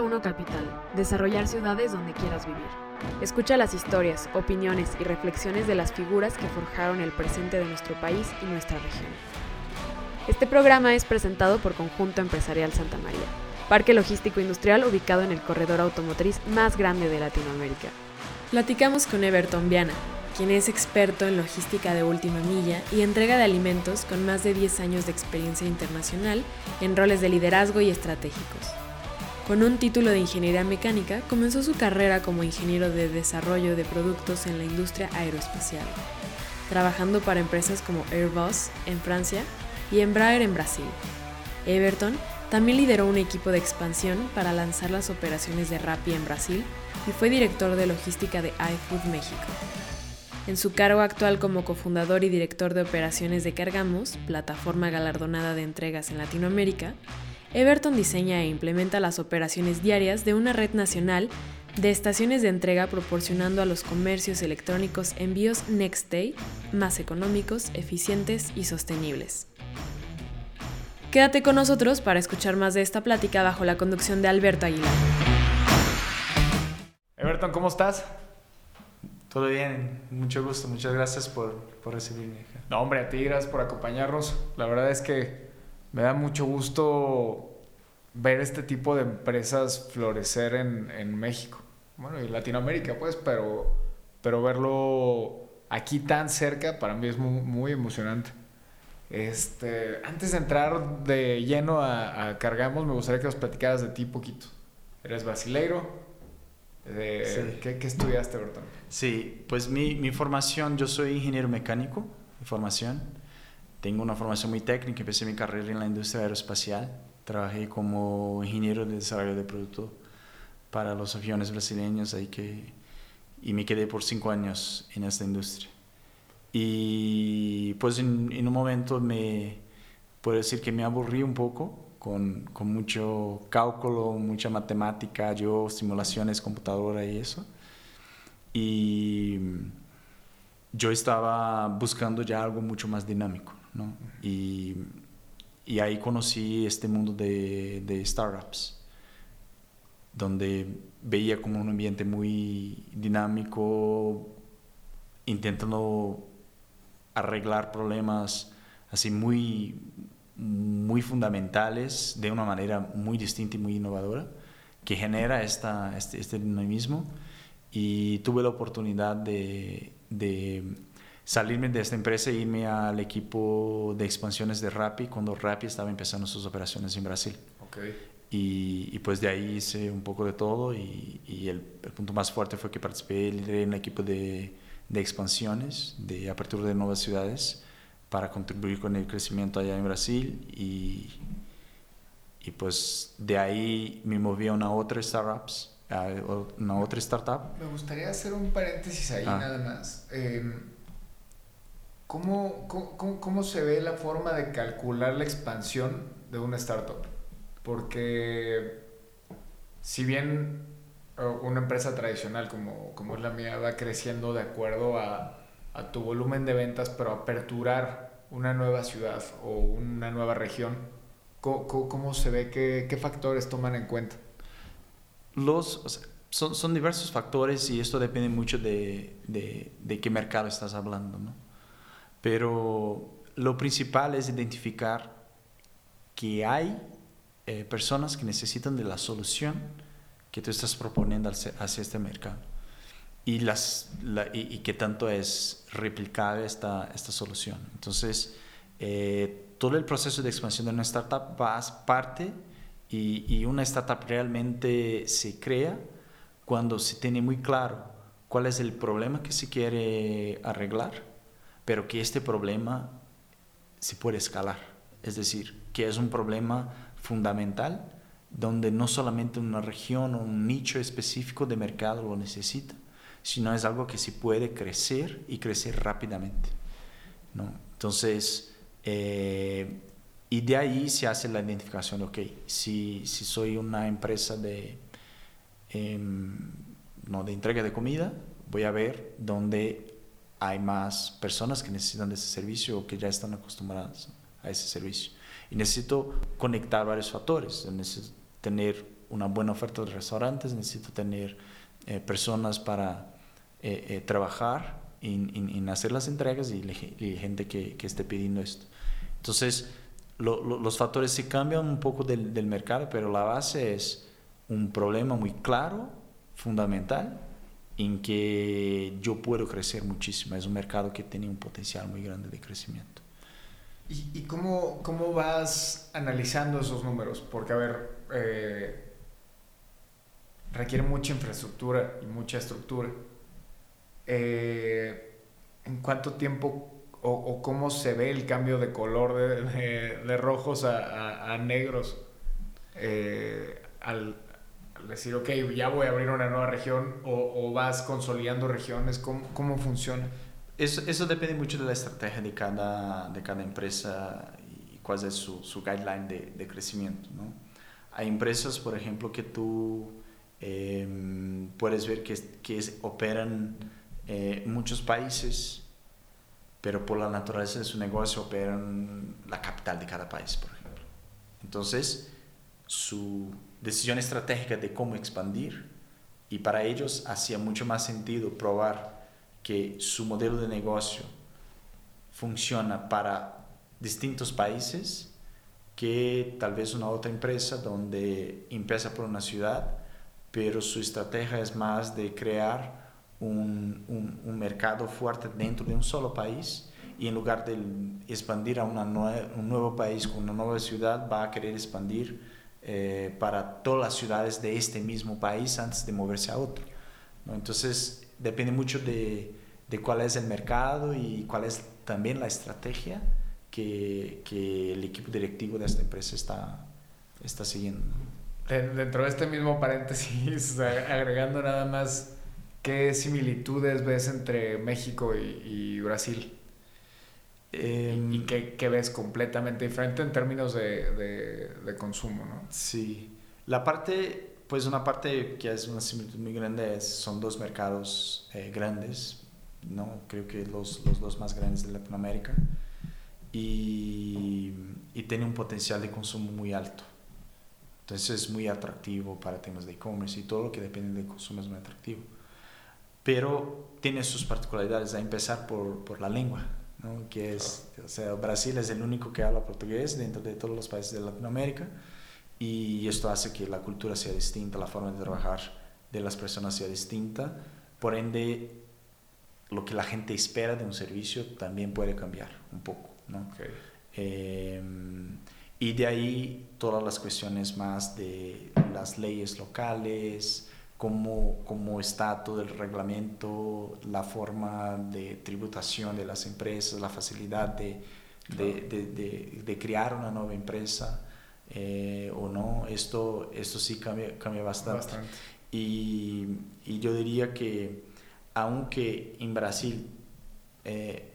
1 Capital. Desarrollar ciudades donde quieras vivir. Escucha las historias, opiniones y reflexiones de las figuras que forjaron el presente de nuestro país y nuestra región. Este programa es presentado por Conjunto Empresarial Santa María, parque logístico industrial ubicado en el corredor automotriz más grande de Latinoamérica. Platicamos con Everton Viana, quien es experto en logística de última milla y entrega de alimentos con más de 10 años de experiencia internacional en roles de liderazgo y estratégicos. Con un título de ingeniería mecánica, comenzó su carrera como ingeniero de desarrollo de productos en la industria aeroespacial, trabajando para empresas como Airbus en Francia y Embraer en Brasil. Everton también lideró un equipo de expansión para lanzar las operaciones de Rappi en Brasil y fue director de logística de iFood México. En su cargo actual como cofundador y director de operaciones de Cargamos, plataforma galardonada de entregas en Latinoamérica, Everton diseña e implementa las operaciones diarias de una red nacional de estaciones de entrega proporcionando a los comercios electrónicos envíos Next Day más económicos, eficientes y sostenibles. Quédate con nosotros para escuchar más de esta plática bajo la conducción de Alberto Aguilar. Everton, ¿cómo estás? Todo bien, mucho gusto, muchas gracias por, por recibirme. No, hombre, a ti gracias por acompañarnos. La verdad es que me da mucho gusto ver este tipo de empresas florecer en, en México. Bueno, y Latinoamérica, pues, pero, pero verlo aquí tan cerca para mí es muy, muy emocionante. Este, antes de entrar de lleno a, a, Cargamos, me gustaría que nos platicaras de ti poquito. Eres brasileiro, sí. ¿qué, ¿qué, estudiaste, Bertón? Sí, pues mi, mi, formación, yo soy ingeniero mecánico formación. Tengo una formación muy técnica, empecé mi carrera en la industria aeroespacial. Trabajé como ingeniero de desarrollo de producto para los aviones brasileños ahí que, y me quedé por cinco años en esta industria. Y pues en, en un momento me, puedo decir que me aburrí un poco con, con, mucho cálculo, mucha matemática, yo, simulaciones, computadora y eso. Y yo estaba buscando ya algo mucho más dinámico, ¿no? Y, y ahí conocí este mundo de, de startups, donde veía como un ambiente muy dinámico, intentando arreglar problemas así muy muy fundamentales de una manera muy distinta y muy innovadora que genera esta, este, este dinamismo y tuve la oportunidad de, de, salirme de esta empresa e irme al equipo de expansiones de Rappi cuando Rappi estaba empezando sus operaciones en Brasil. Okay. Y, y, pues de ahí hice un poco de todo y, y el, el, punto más fuerte fue que participé en el equipo de, de expansiones, de apertura de nuevas ciudades para contribuir con el crecimiento allá en Brasil y, y pues de ahí me moví a una otra startups, a una otra startup. Me gustaría hacer un paréntesis ahí ah. nada más. Eh, ¿cómo, cómo, ¿Cómo se ve la forma de calcular la expansión de una startup? Porque si bien una empresa tradicional como, como es la mía va creciendo de acuerdo a a tu volumen de ventas, pero aperturar una nueva ciudad o una nueva región, ¿cómo, cómo se ve? ¿Qué, ¿Qué, factores toman en cuenta? Los, o sea, son, son, diversos factores y esto depende mucho de, de, de qué mercado estás hablando, ¿no? Pero lo principal es identificar que hay eh, personas que necesitan de la solución que tú estás proponiendo hacia este mercado y, las, la, y, y, qué tanto es replicable esta, esta solución. Entonces, eh, todo el proceso de expansión de una startup va a parte y, y, una startup realmente se crea cuando se tiene muy claro cuál es el problema que se quiere arreglar, pero que este problema se puede escalar. Es decir, que es un problema fundamental donde no solamente una región o un nicho específico de mercado lo necesita, sino es algo que se puede crecer y crecer rápidamente. ¿no? Entonces, eh, y de ahí se hace la identificación, ok, si, si soy una empresa de, eh, no, de entrega de comida, voy a ver dónde hay más personas que necesitan de ese servicio o que ya están acostumbradas a ese servicio. Y necesito conectar varios factores, necesito tener una buena oferta de restaurantes, necesito tener eh, personas para eh, trabajar en, hacer las entregas y, gente que, que, esté pidiendo esto. Entonces, los factores se cambian un poco del, del mercado, pero la base es un problema muy claro, fundamental, en que yo puedo crecer muchísimo. Es un mercado que tiene un potencial muy grande de crecimiento. ¿Y, cómo, cómo, vas analizando esos números? Porque, a ver, eh, requiere mucha infraestructura y mucha estructura. Eh, ¿En cuánto tiempo o, cómo se ve el cambio de color de, de, rojos a, a, negros eh, al, decir, ok, ya voy a abrir una nueva región o, vas consolidando regiones? ¿Cómo, cómo funciona? Eso, eso, depende mucho de la estrategia de cada, de cada empresa y cuál es su, su guideline de, de crecimiento. ¿no? Hay empresas, por ejemplo, que tú em, puedes ver que, que operan eh, muchos países, pero por la naturaleza de su negocio operan la capital de cada país, por ejemplo. Entonces, su decisión estratégica de cómo expandir y para ellos hacía mucho más sentido probar que su modelo de negocio funciona para distintos países que tal vez una otra empresa donde empieza por una ciudad, pero su estrategia es más de crear un, un, mercado fuerte dentro de un solo país y en lugar de expandir a una un nuevo país con una nueva ciudad, va a querer expandir eh, para todas las ciudades de este mismo país antes de moverse a otro. ¿no? Entonces, depende mucho de, de, cuál es el mercado y cuál es también la estrategia que, que el equipo directivo de esta empresa está, está siguiendo. Dentro de este mismo paréntesis, agregando nada más, ¿qué similitudes ves entre México y, y Brasil? Em, y que, ves completamente diferente en términos de, de, consumo, ¿no? Sí. La parte, pues una parte que es una similitud muy grande es, son dos mercados eh, grandes, ¿no? Creo que los, los, dos más grandes de Latinoamérica y, y tiene un potencial de consumo muy alto. Entonces es muy atractivo para temas de e-commerce y todo lo que depende del consumo es muy atractivo. Pero tiene sus particularidades, a empezar por, por la lengua que es, o sea, Brasil es el único que habla portugués dentro de todos los países de Latinoamérica y esto hace que la cultura sea distinta, la forma de trabajar de las personas sea distinta, por ende lo que la gente espera de un servicio también puede cambiar un poco. ¿no? Em, y de ahí todas las cuestiones más de las leyes locales, cómo, cómo está todo el reglamento, la forma de tributación de las empresas, la facilidad de, de, de, de, crear una nueva empresa eh, o no, esto, esto sí cambia, cambia bastante. Y, y, yo diría que aunque en Brasil eh,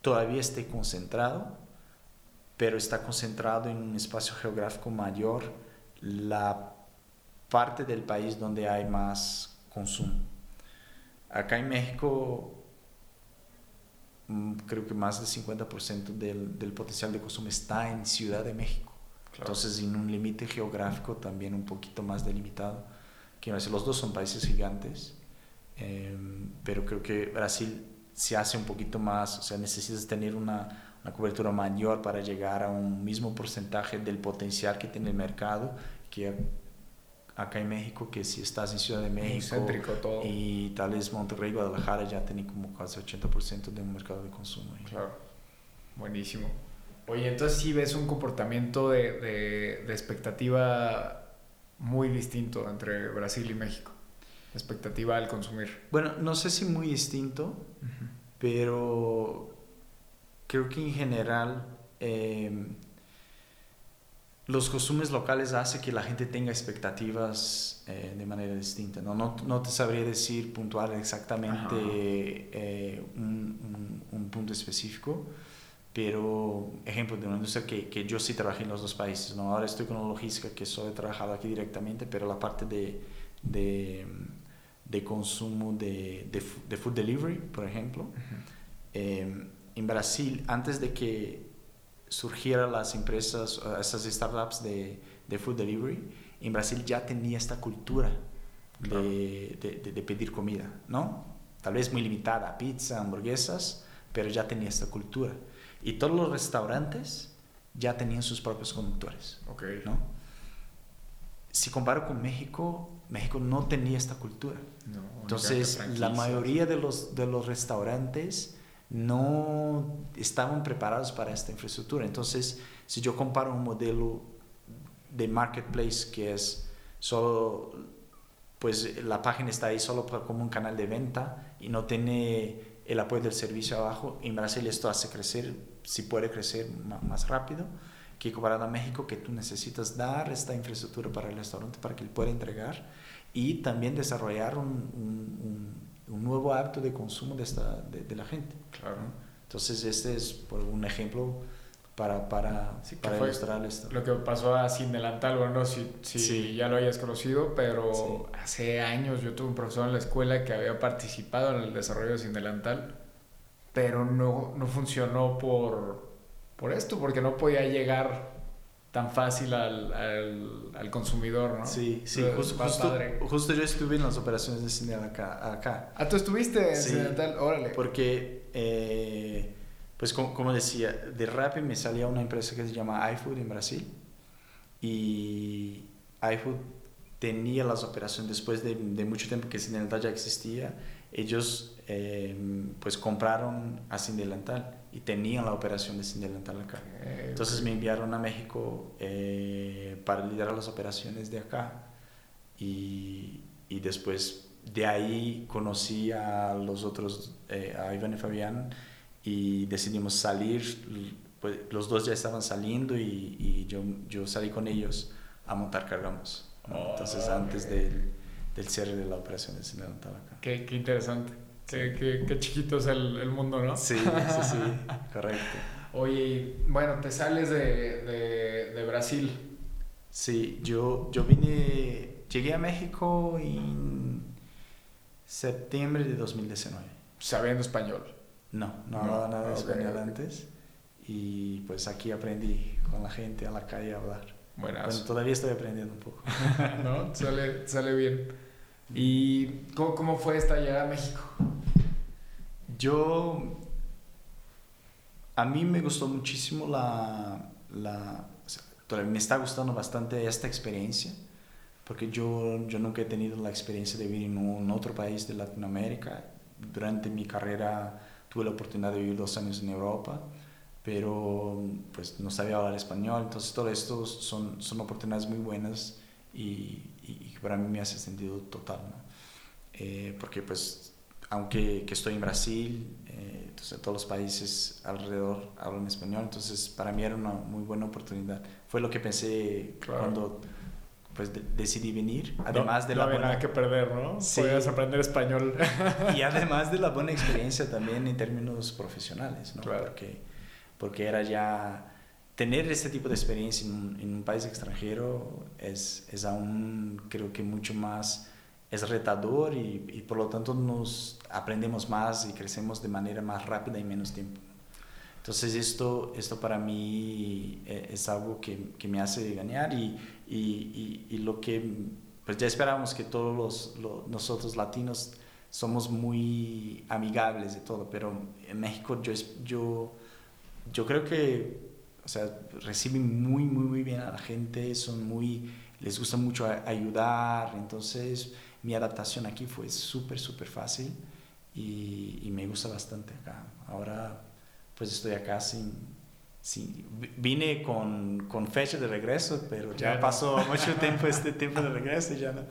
todavía esté concentrado, pero está concentrado en un espacio geográfico mayor, la parte del país donde hay más consumo. Acá en México, mm, creo que más del 50% del, del, potencial de consumo está en Ciudad de México. Entonces, en un límite geográfico también un poquito más delimitado. Que los dos son países gigantes, em, pero creo que Brasil se hace un poquito más, o sea, necesitas tener una, una cobertura mayor para llegar a un mismo porcentaje del potencial que tiene el mercado que acá en México, que si estás en Ciudad de México todo. y tal vez Monterrey, Guadalajara ya tienen como casi 80% de un mercado de consumo. Claro, buenísimo. Oye, entonces sí ves un comportamiento de, de, expectativa muy distinto entre Brasil y México. Expectativa al consumir. Bueno, no sé si muy distinto, pero creo que en general... Eh, los costumbres locales hacen que la gente tenga expectativas eh, de manera distinta. ¿no? No, no te sabría decir puntual exactamente eh, un, un, punto específico, pero ejemplo de una industria que, que, yo sí trabajé en los dos países. ¿no? Ahora estoy con una logística que solo he trabajado aquí directamente, pero la parte de, de, de consumo de, de, food delivery, por ejemplo, eh, en Brasil, antes de que surgieran las empresas, esas startups de, de food delivery, en Brasil ya tenía esta cultura de, de, de, pedir comida, ¿no? Tal vez muy limitada, pizza, hamburguesas, pero ya tenía esta cultura. Y todos los restaurantes ya tenían sus propios conductores, okay. ¿no? Si comparo con México, México no tenía esta cultura. No, Entonces, la mayoría de los, de los restaurantes no estaban preparados para esta infraestructura. Entonces, si yo comparo un modelo de marketplace que es solo, pues la página está ahí solo como un canal de venta y no tiene el apoyo del servicio abajo, en Brasil esto hace crecer, si puede crecer más rápido que comparado a México, que tú necesitas dar esta infraestructura para el restaurante para que él pueda entregar y también desarrollar un, un, un nuevo hábito de consumo de, esta, de, de la gente. Claro. Entonces, este es por un ejemplo para, para, Sí, para ilustrar esto. Lo que pasó a Sin Delantal, bueno, no si, si Sí. ya lo hayas conocido, pero Sí. hace años yo tuve un profesor en la escuela que había participado en el desarrollo de Sin Delantal, pero no, no funcionó por, por esto, porque no podía llegar tan fácil al, al, al consumidor, ¿no? Sí, sí, justo, justo, yo estuve en las operaciones de cine acá, acá Ah, tú estuviste en Sí. Órale. porque, eh, pues como, como decía, de Rappi me salía una empresa que se llama iFood en Brasil y iFood tenía las operaciones después de, de mucho tiempo que Cine Delantal ya existía, ellos eh, pues compraron a Cine Delantal y tenían la operación de Cine Delantal acá. Eh, Entonces me enviaron a México eh, para liderar las operaciones de acá y, y después de ahí conocí a los otros, eh, a Iván y Fabián y decidimos salir, pues los dos ya estaban saliendo y, y yo, yo salí con ellos a montar Cargamos. ¿no? Oh, Entonces ok. antes del, del cierre de la operación de Cine Dental acá. Qué, qué interesante. Qué, qué, qué chiquito es el, el mundo, ¿no? Sí, sí, sí, correcto. Oye, bueno, te sales de, de, de Brasil. Sí, yo, yo vine, llegué a México en septiembre de 2019. sabiendo español. No, no No, hablaba nada de ok, español ok. antes y pues aquí aprendí con la gente a la calle a hablar. Bueno, Buenas. todavía estoy aprendiendo un poco. ¿No? Sale, sale bien. ¿Y cómo, cómo fue esta llegada a México? Yo, a mí me gustó muchísimo la, la o sea, me está gustando bastante esta experiencia, porque yo, yo nunca he tenido la experiencia de vivir en un otro país de Latinoamérica. Durante mi carrera tuve la oportunidad de vivir dos años en Europa, pero pues no sabía hablar español, entonces todo esto son, son oportunidades muy buenas y, y, y para mí me hace sentido total, ¿no? Eh, porque pues aunque que estoy en Brasil, eh, entonces todos los países alrededor hablan español, entonces para mí era una muy buena oportunidad. Fue lo que pensé Claro. cuando pues de- decidí venir, además no, de no la había buena, nada que perder, ¿no? Sí. Podías aprender español. y además de la buena experiencia también en términos profesionales, ¿no? Claro. Porque, porque era ya tener este tipo de experiencia en un, en un país extranjero es, es aún creo que mucho más es retador y, y por lo tanto nos aprendemos más y crecemos de manera más rápida y menos tiempo. Entonces esto, esto para mí eh, es algo que, que me hace ganar y, y, y, y lo que pues ya esperábamos que todos los, los- nosotros latinos somos muy amigables de todo, pero en México yo, yo, yo creo que o sea, reciben muy, muy, muy bien a la gente, son muy, les gusta mucho ayudar, entonces mi adaptación aquí fue súper, súper fácil y, y me gusta bastante acá. Ahora pues estoy acá sin... sin vi- vine con, con fecha de regreso, pero ya Ya no. pasó mucho tiempo este tiempo de regreso y ya no,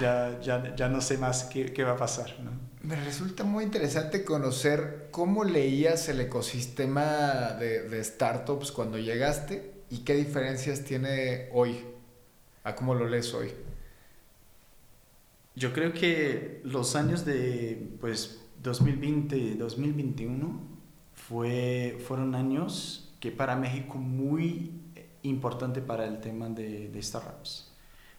ya, ya, ya no sé más qué, qué va a pasar. ¿no? Me resulta muy interesante conocer cómo leías el ecosistema de, de startups cuando llegaste y qué diferencias tiene hoy a cómo lo lees hoy. Yo creo que los años de pues 2020 y 2021 fue, fueron años que para México muy importante para el tema de, de startups,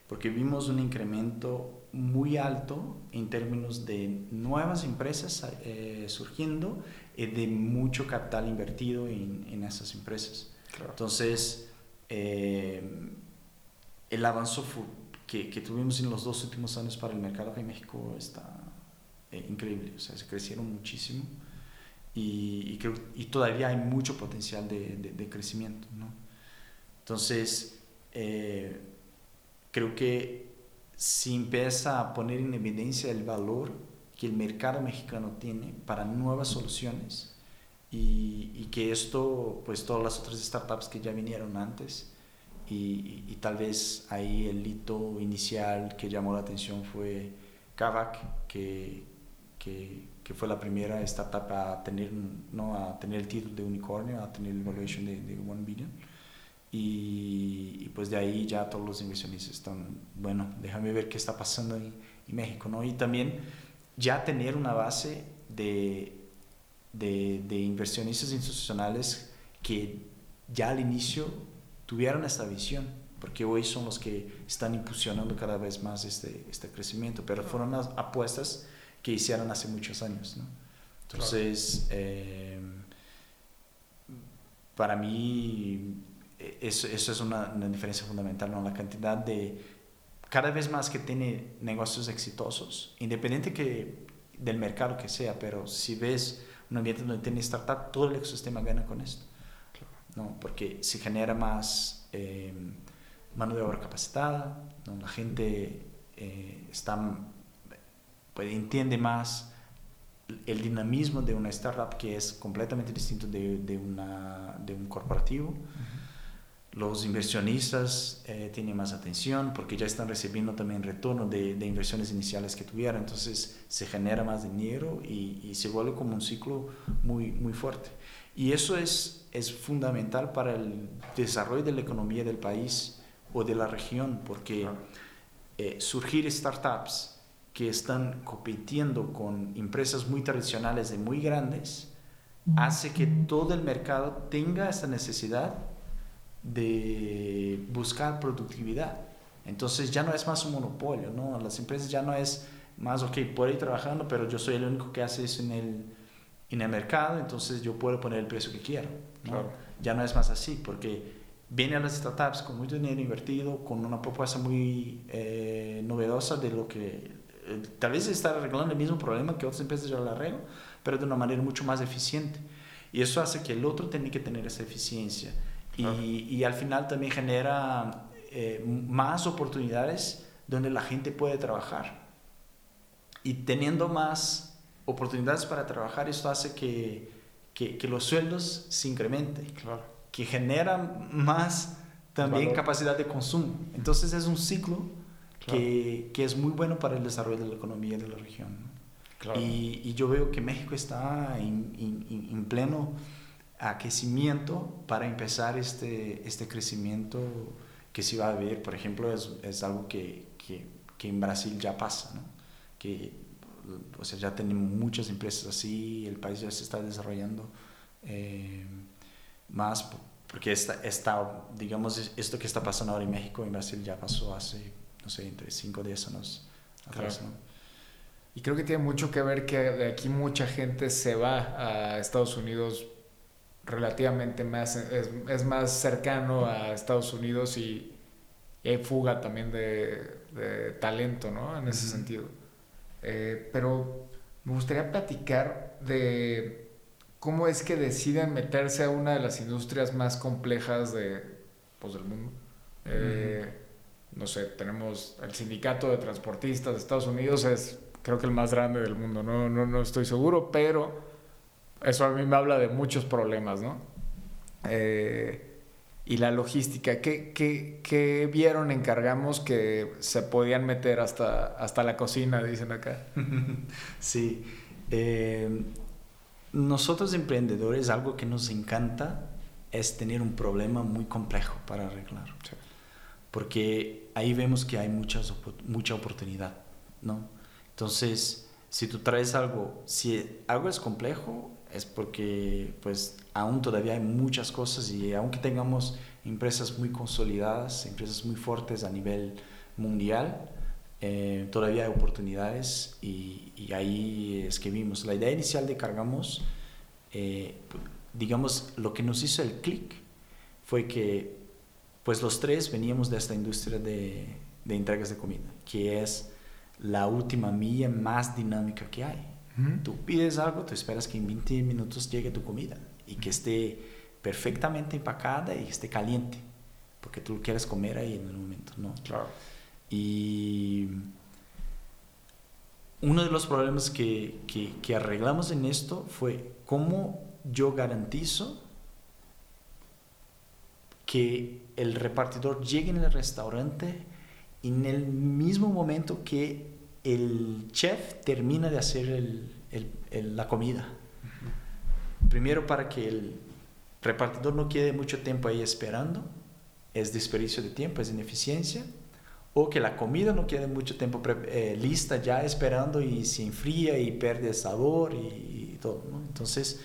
porque vimos un incremento muy alto en términos de nuevas empresas eh, surgiendo y de mucho capital invertido en, en esas empresas. Claro. Entonces, eh, el avance que, que, tuvimos en los dos últimos años para el mercado en México está eh, increíble, o sea, se crecieron muchísimo y, y, creo, y todavía hay mucho potencial de, de, crecimiento, ¿no? Entonces, eh, creo que si empieza a poner en evidencia el valor que el mercado mexicano tiene para nuevas soluciones y, y que esto, pues todas las otras startups que ya vinieron antes, y, y, tal vez ahí el hito inicial que llamó la atención fue Kavak, que, que, que, fue la primera startup a tener, ¿no? a tener el título de unicornio, a tener el valuation de, de 1 billion. Y, y, pues de ahí ya todos los inversionistas están, bueno, déjame ver qué está pasando en, en México, ¿no? Y también ya tener una base de, de, de inversionistas institucionales que ya al inicio tuvieron esta visión, porque hoy son los que están impulsionando cada vez más este, este crecimiento, pero fueron las apuestas que hicieron hace muchos años. ¿no? Entonces, eh, para mí, eso, eso es una, una, diferencia fundamental, ¿no? la cantidad de, cada vez más que tiene negocios exitosos, independiente que del mercado que sea, pero si ves un ambiente donde tiene startup, todo el ecosistema gana con esto. ¿No? porque se genera más eh, mano de obra capacitada, ¿no? la gente eh, está, pues, entiende más el dinamismo de una startup que es completamente distinto de, de, una, de un corporativo. Uh -huh. Los inversionistas eh, tienen más atención porque ya están recibiendo también retorno de, de, inversiones iniciales que tuvieron, entonces se genera más dinero y, y se vuelve como un ciclo muy, muy fuerte. Y eso es, es fundamental para el desarrollo de la economía del país o de la región, porque eh, surgir startups que están compitiendo con empresas muy tradicionales de muy grandes hace que todo el mercado tenga esa necesidad de buscar productividad. Entonces ya no es más un monopolio, ¿no? Las empresas ya no es más, ok, puedo ir trabajando, pero yo soy el único que hace eso en el, en el mercado, entonces yo puedo poner el precio que quiero. ¿no? Claro. Ya no es más así, porque vienen las startups con mucho dinero invertido, con una propuesta muy eh, novedosa de lo que eh, tal vez está arreglando el mismo problema que otras empresas ya lo arreglan, pero de una manera mucho más eficiente. Y eso hace que el otro tenga que tener esa eficiencia. Claro. Y, y, al final también genera eh, más oportunidades donde la gente puede trabajar. Y teniendo más oportunidades para trabajar, esto hace que, que, que los sueldos se incrementen, claro. que generan más también Valor. capacidad de consumo. Entonces es un ciclo claro. que, que, es muy bueno para el desarrollo de la economía de la región. ¿no? Claro. Y, y, yo veo que México está en, en, en pleno aquecimiento para empezar este, este crecimiento que se va a ver, por ejemplo, es, es algo que, que, que en Brasil ya pasa, ¿no? que o sea, ya tenemos muchas empresas así, el país ya se está desarrollando eh, más, porque está, está, digamos, esto que está pasando ahora en México, en Brasil ya pasó hace, no sé, entre 5 o 10 años atrás, claro. ¿no? Y creo que tiene mucho que ver que de aquí mucha gente se va a Estados Unidos relativamente más, es, es más cercano a Estados Unidos y, y hay fuga también de, de, talento, ¿no? En ese uh -huh. sentido. Eh, pero me gustaría platicar de cómo es que deciden meterse a una de las industrias más complejas de, pues, del mundo. Eh. No sé, tenemos el sindicato de transportistas de Estados Unidos, es creo que el más grande del mundo, no, no, no estoy seguro, pero eso a mí me habla de muchos problemas, ¿no? Eh, y la logística. ¿Qué, qué, qué vieron encargamos que se podían meter hasta, hasta la cocina, dicen acá? Sí. Eh, nosotros emprendedores, algo que nos encanta es tener un problema muy complejo para arreglar. Sí. Porque ahí vemos que hay muchas, mucha oportunidad, ¿no? Entonces, si tú traes algo, si algo es complejo, es porque pues aún todavía hay muchas cosas y aunque tengamos empresas muy consolidadas, empresas muy fuertes a nivel mundial, eh, todavía hay oportunidades y, y, ahí es que vimos. La idea inicial de Cargamos, eh, digamos, lo que nos hizo el clic fue que Pues los tres veníamos de esta industria de, de entregas de comida, que es la última milla más dinámica que hay. Tú pides algo, tú esperas que en 20 minutos llegue tu comida y que esté perfectamente empacada y esté caliente, porque tú quieres comer ahí en el momento, ¿no? Claro. Y uno de los problemas que, que, que arreglamos en esto fue cómo yo garantizo que el repartidor llegue en el restaurante en el mismo momento que el chef termina de hacer el, el, la comida. Primero para que el repartidor no quede mucho tiempo ahí esperando, es desperdicio de tiempo, es ineficiencia, o que la comida no quede mucho tiempo eh, lista ya esperando y se enfría y pierde el sabor y, todo. Entonces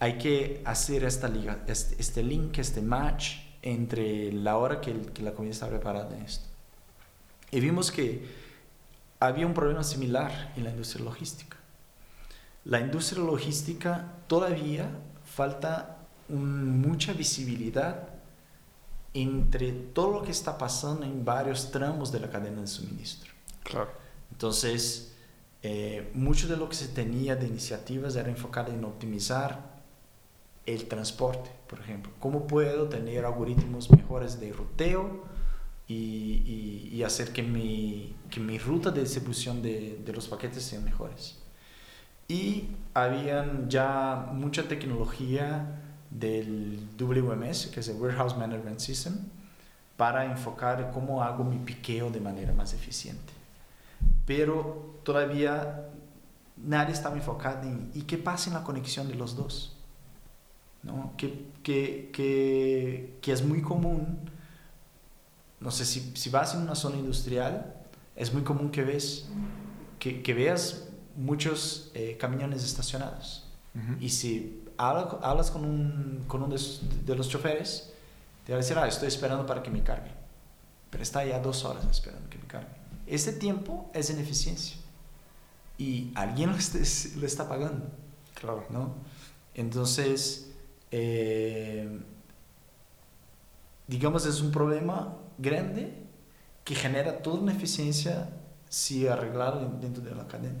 hay que hacer esta liga, este, este link, este match entre la hora que, que la comida está preparada en esto. Y vimos que había un problema similar en la industria logística. La industria logística todavía falta mucha visibilidad entre todo lo que está pasando en varios tramos de la cadena de suministro. Claro. Entonces, eh, mucho de lo que se tenía de iniciativas era enfocado en optimizar el transporte, por ejemplo. ¿Cómo puedo tener algoritmos mejores de ruteo y, y, hacer que mi, que mi, ruta de distribución de, de, los paquetes sean mejores? Y habían ya mucha tecnología del WMS, que es el Warehouse Management System, para enfocar cómo hago mi piqueo de manera más eficiente. Pero todavía nadie estaba enfocado en ¿y qué pasa en la conexión de los dos? ¿No? Que, que, que, que es muy común, no sé, si, si, vas en una zona industrial, es muy común que, ves, que, que veas muchos eh, camiones estacionados. Uh -huh. Y si hablas con, un, con uno de, los choferes, te va a decir, ah, estoy esperando para que me cargue. Pero está ya dos horas esperando que me cargue. Ese tiempo es ineficiencia. Y alguien lo, esté, lo está pagando. Claro. ¿no? Entonces, eh, digamos, es un problema grande que genera toda una eficiencia si arreglado dentro de la cadena.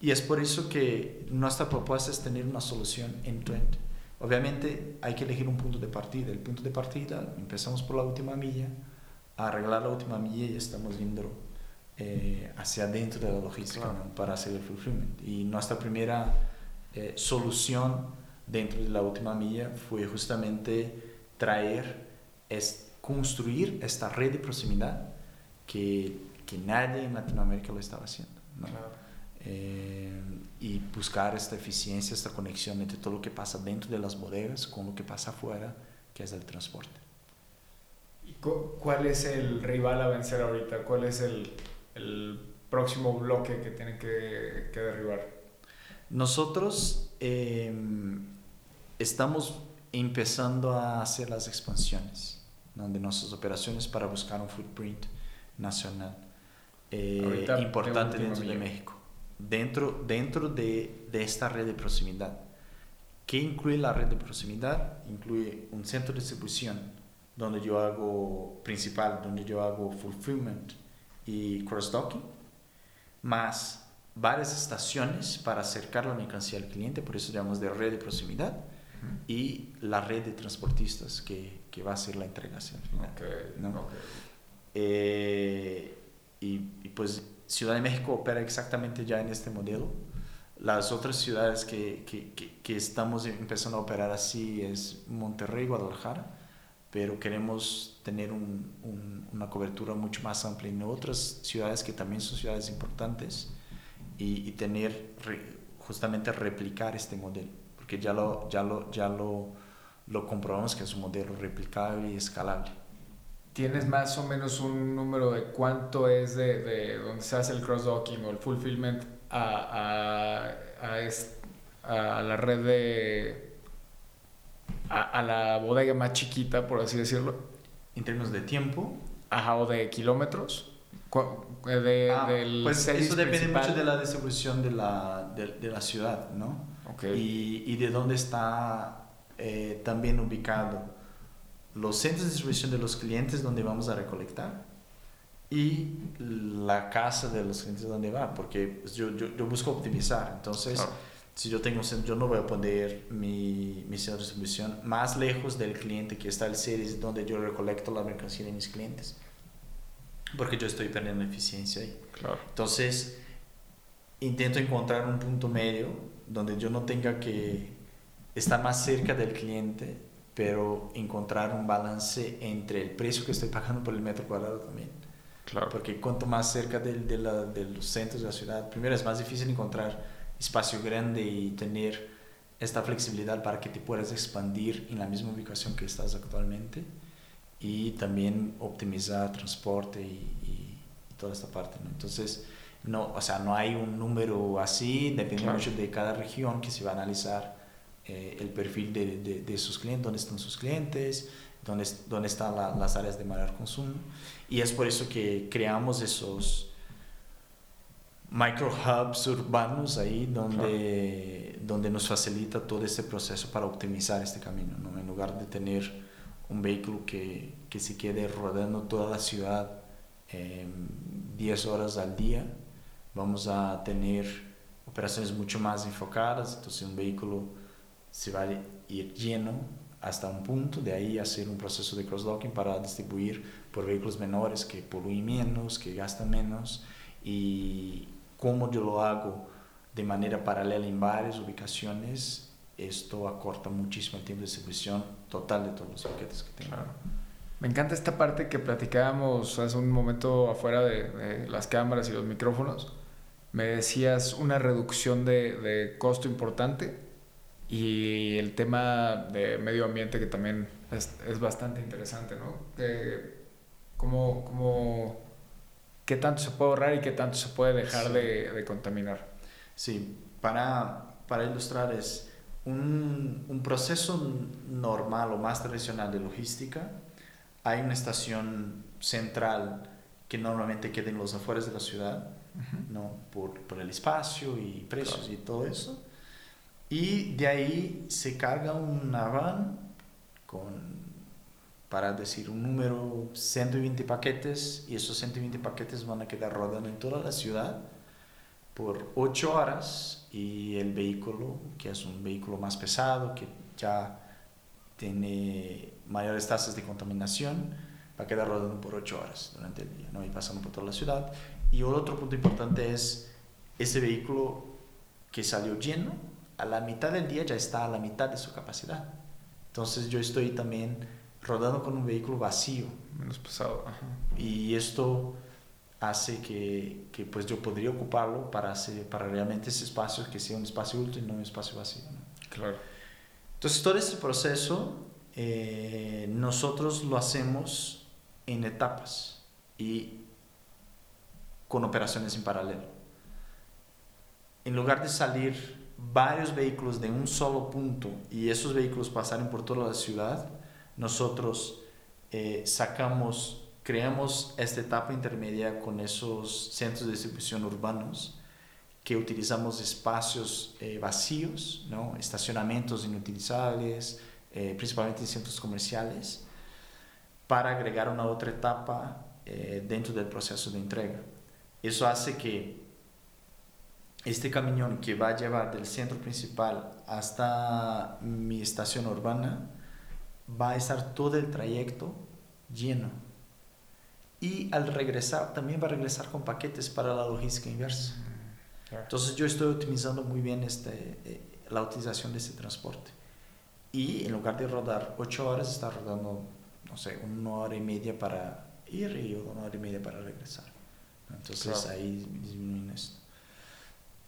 Y es por eso que nuestra propuesta es tener una solución end-to-end. Obviamente hay que elegir un punto de partida. El punto de partida, empezamos por la última milla, a arreglar la última milla y estamos yendo eh, hacia adentro de la logística claro. ¿no? para hacer el fulfillment. Y nuestra primera eh, solución dentro de la última milla fue justamente traer, es construir esta red de proximidad que, que nadie en Latinoamérica lo estaba haciendo. ¿no? Claro. Eh, y buscar esta eficiencia, esta conexión entre todo lo que pasa dentro de las bodegas con lo que pasa afuera, que es el transporte. ¿Y cuál es el rival a vencer ahorita? ¿Cuál es el, el próximo bloque que tienen que, que derribar? Nosotros eh, estamos empezando a hacer las expansiones ¿no? de nuestras operaciones para buscar un footprint nacional eh, importante dentro de México dentro, dentro de, de, esta red de proximidad. ¿Qué incluye la red de proximidad? Incluye un centro de distribución donde yo hago principal, donde yo hago fulfillment y cross-docking, más varias estaciones para acercar la mercancía al cliente, por eso llamamos de red de proximidad, uh -huh. y la red de transportistas que, que, va a ser la entrega hacia el final. Okay. ¿no? Okay. Eh, y, y pues Ciudad de México opera exactamente ya en este modelo. Las otras ciudades que, que, que, estamos empezando a operar así es Monterrey, Guadalajara, pero queremos tener un, un, una cobertura mucho más amplia en otras ciudades que también son ciudades importantes y, y tener justamente replicar este modelo, porque ya lo, ya lo, ya lo, lo comprobamos que es un modelo replicable y escalable. ¿Tienes más o menos un número de cuánto es de, de donde se hace el cross-docking o el fulfillment a, a, a, a la red de... A, a, la bodega más chiquita, por así decirlo? En términos de tiempo. Ajá, o de kilómetros. De, ah, del pues eso depende principal. mucho de la distribución de la, de, de la ciudad, ¿no? Okay. Y, y de dónde está eh, también ubicado los centros de distribución de los clientes donde vamos a recolectar y la casa de los clientes donde va, porque yo, yo, yo busco optimizar. Entonces, si yo tengo yo no voy a poner mi, mi centro de distribución más lejos del cliente que está el series donde yo recolecto la mercancía de mis clientes, porque yo estoy perdiendo eficiencia ahí. Claro. Entonces, intento encontrar un punto medio donde yo no tenga que estar más cerca del cliente, pero encontrar un balance entre el precio que estoy pagando por el metro cuadrado también. Claro. Porque cuanto más cerca de, de, la, de los centros de la ciudad, primero es más difícil encontrar espacio grande y tener esta flexibilidad para que te puedas expandir en la misma ubicación que estás actualmente y también optimizar transporte y, y, y toda esta parte. ¿no? Entonces, no, o sea, no hay un número así, depende claro. mucho de cada región que se va a analizar eh, el perfil de, de, de, sus clientes, dónde están sus clientes, dónde, dónde están la, las áreas de mayor consumo. Y es por eso que creamos esos micro hubs urbanos ahí donde, claro. donde nos facilita todo este proceso para optimizar este camino, ¿no? en lugar de tener un vehículo que, que se quede rodando toda la ciudad eh, 10 horas al día vamos a tener operaciones mucho más enfocadas, entonces un vehículo se va a ir lleno hasta un punto, de ahí hacer un proceso de cross-docking para distribuir por vehículos menores que poluyen menos, que gastan menos y como yo lo hago de manera paralela en varias ubicaciones, esto acorta muchísimo el tiempo de distribución total de todos los paquetes que tengo. Claro. Me encanta esta parte que platicábamos hace un momento afuera de, de las cámaras y los micrófonos, me decías una reducción de, de, costo importante y el tema de medio ambiente que también es, es bastante interesante, ¿no? Que, ¿cómo, cómo, ¿Qué tanto se puede ahorrar y qué tanto se puede dejar sí. de, de, contaminar? Sí, para, para ilustrar es un, un proceso normal o más tradicional de logística, hay una estación central que normalmente queda en los afueras de la ciudad, Uh-huh. ¿no? Por, por, el espacio y precios claro. y todo eso. Y de ahí se carga una van con, para decir, un número 120 paquetes y esos 120 paquetes van a quedar rodando en toda la ciudad por 8 horas y el vehículo, que es un vehículo más pesado, que ya tiene mayores tasas de contaminación, va a quedar rodando por 8 horas durante el día, ¿no? y pasando por toda la ciudad. Y otro punto importante es ese vehículo que salió lleno, a la mitad del día ya está a la mitad de su capacidad. Entonces yo estoy también rodando con un vehículo vacío. Menos pesado. Ajá. Y esto hace que, que, pues yo podría ocuparlo para, hacer, para realmente ese espacio que sea un espacio útil y no un espacio vacío. ¿no? Claro. Entonces todo este proceso eh, nosotros lo hacemos en etapas y con operaciones en paralelo. En lugar de salir varios vehículos de un solo punto y esos vehículos pasaren por toda la ciudad, nosotros eh, sacamos, creamos esta etapa intermedia con esos centros de distribución urbanos que utilizamos espacios eh, vacíos, ¿no? estacionamientos inutilizables, eh, principalmente en centros comerciales, para agregar una otra etapa dentro del proceso de entrega. Eso hace que este camión que va a llevar del centro principal hasta mi estación urbana va a estar todo el trayecto lleno. Y al regresar, también va a regresar con paquetes para la logística inversa. Entonces yo estoy optimizando muy bien este, eh, la utilización de ese transporte. Y en lugar de rodar 8 horas, está rodando, no sé, una hora y media para ir y una hora y media para regresar. Entonces claro. ahí disminuyen esto.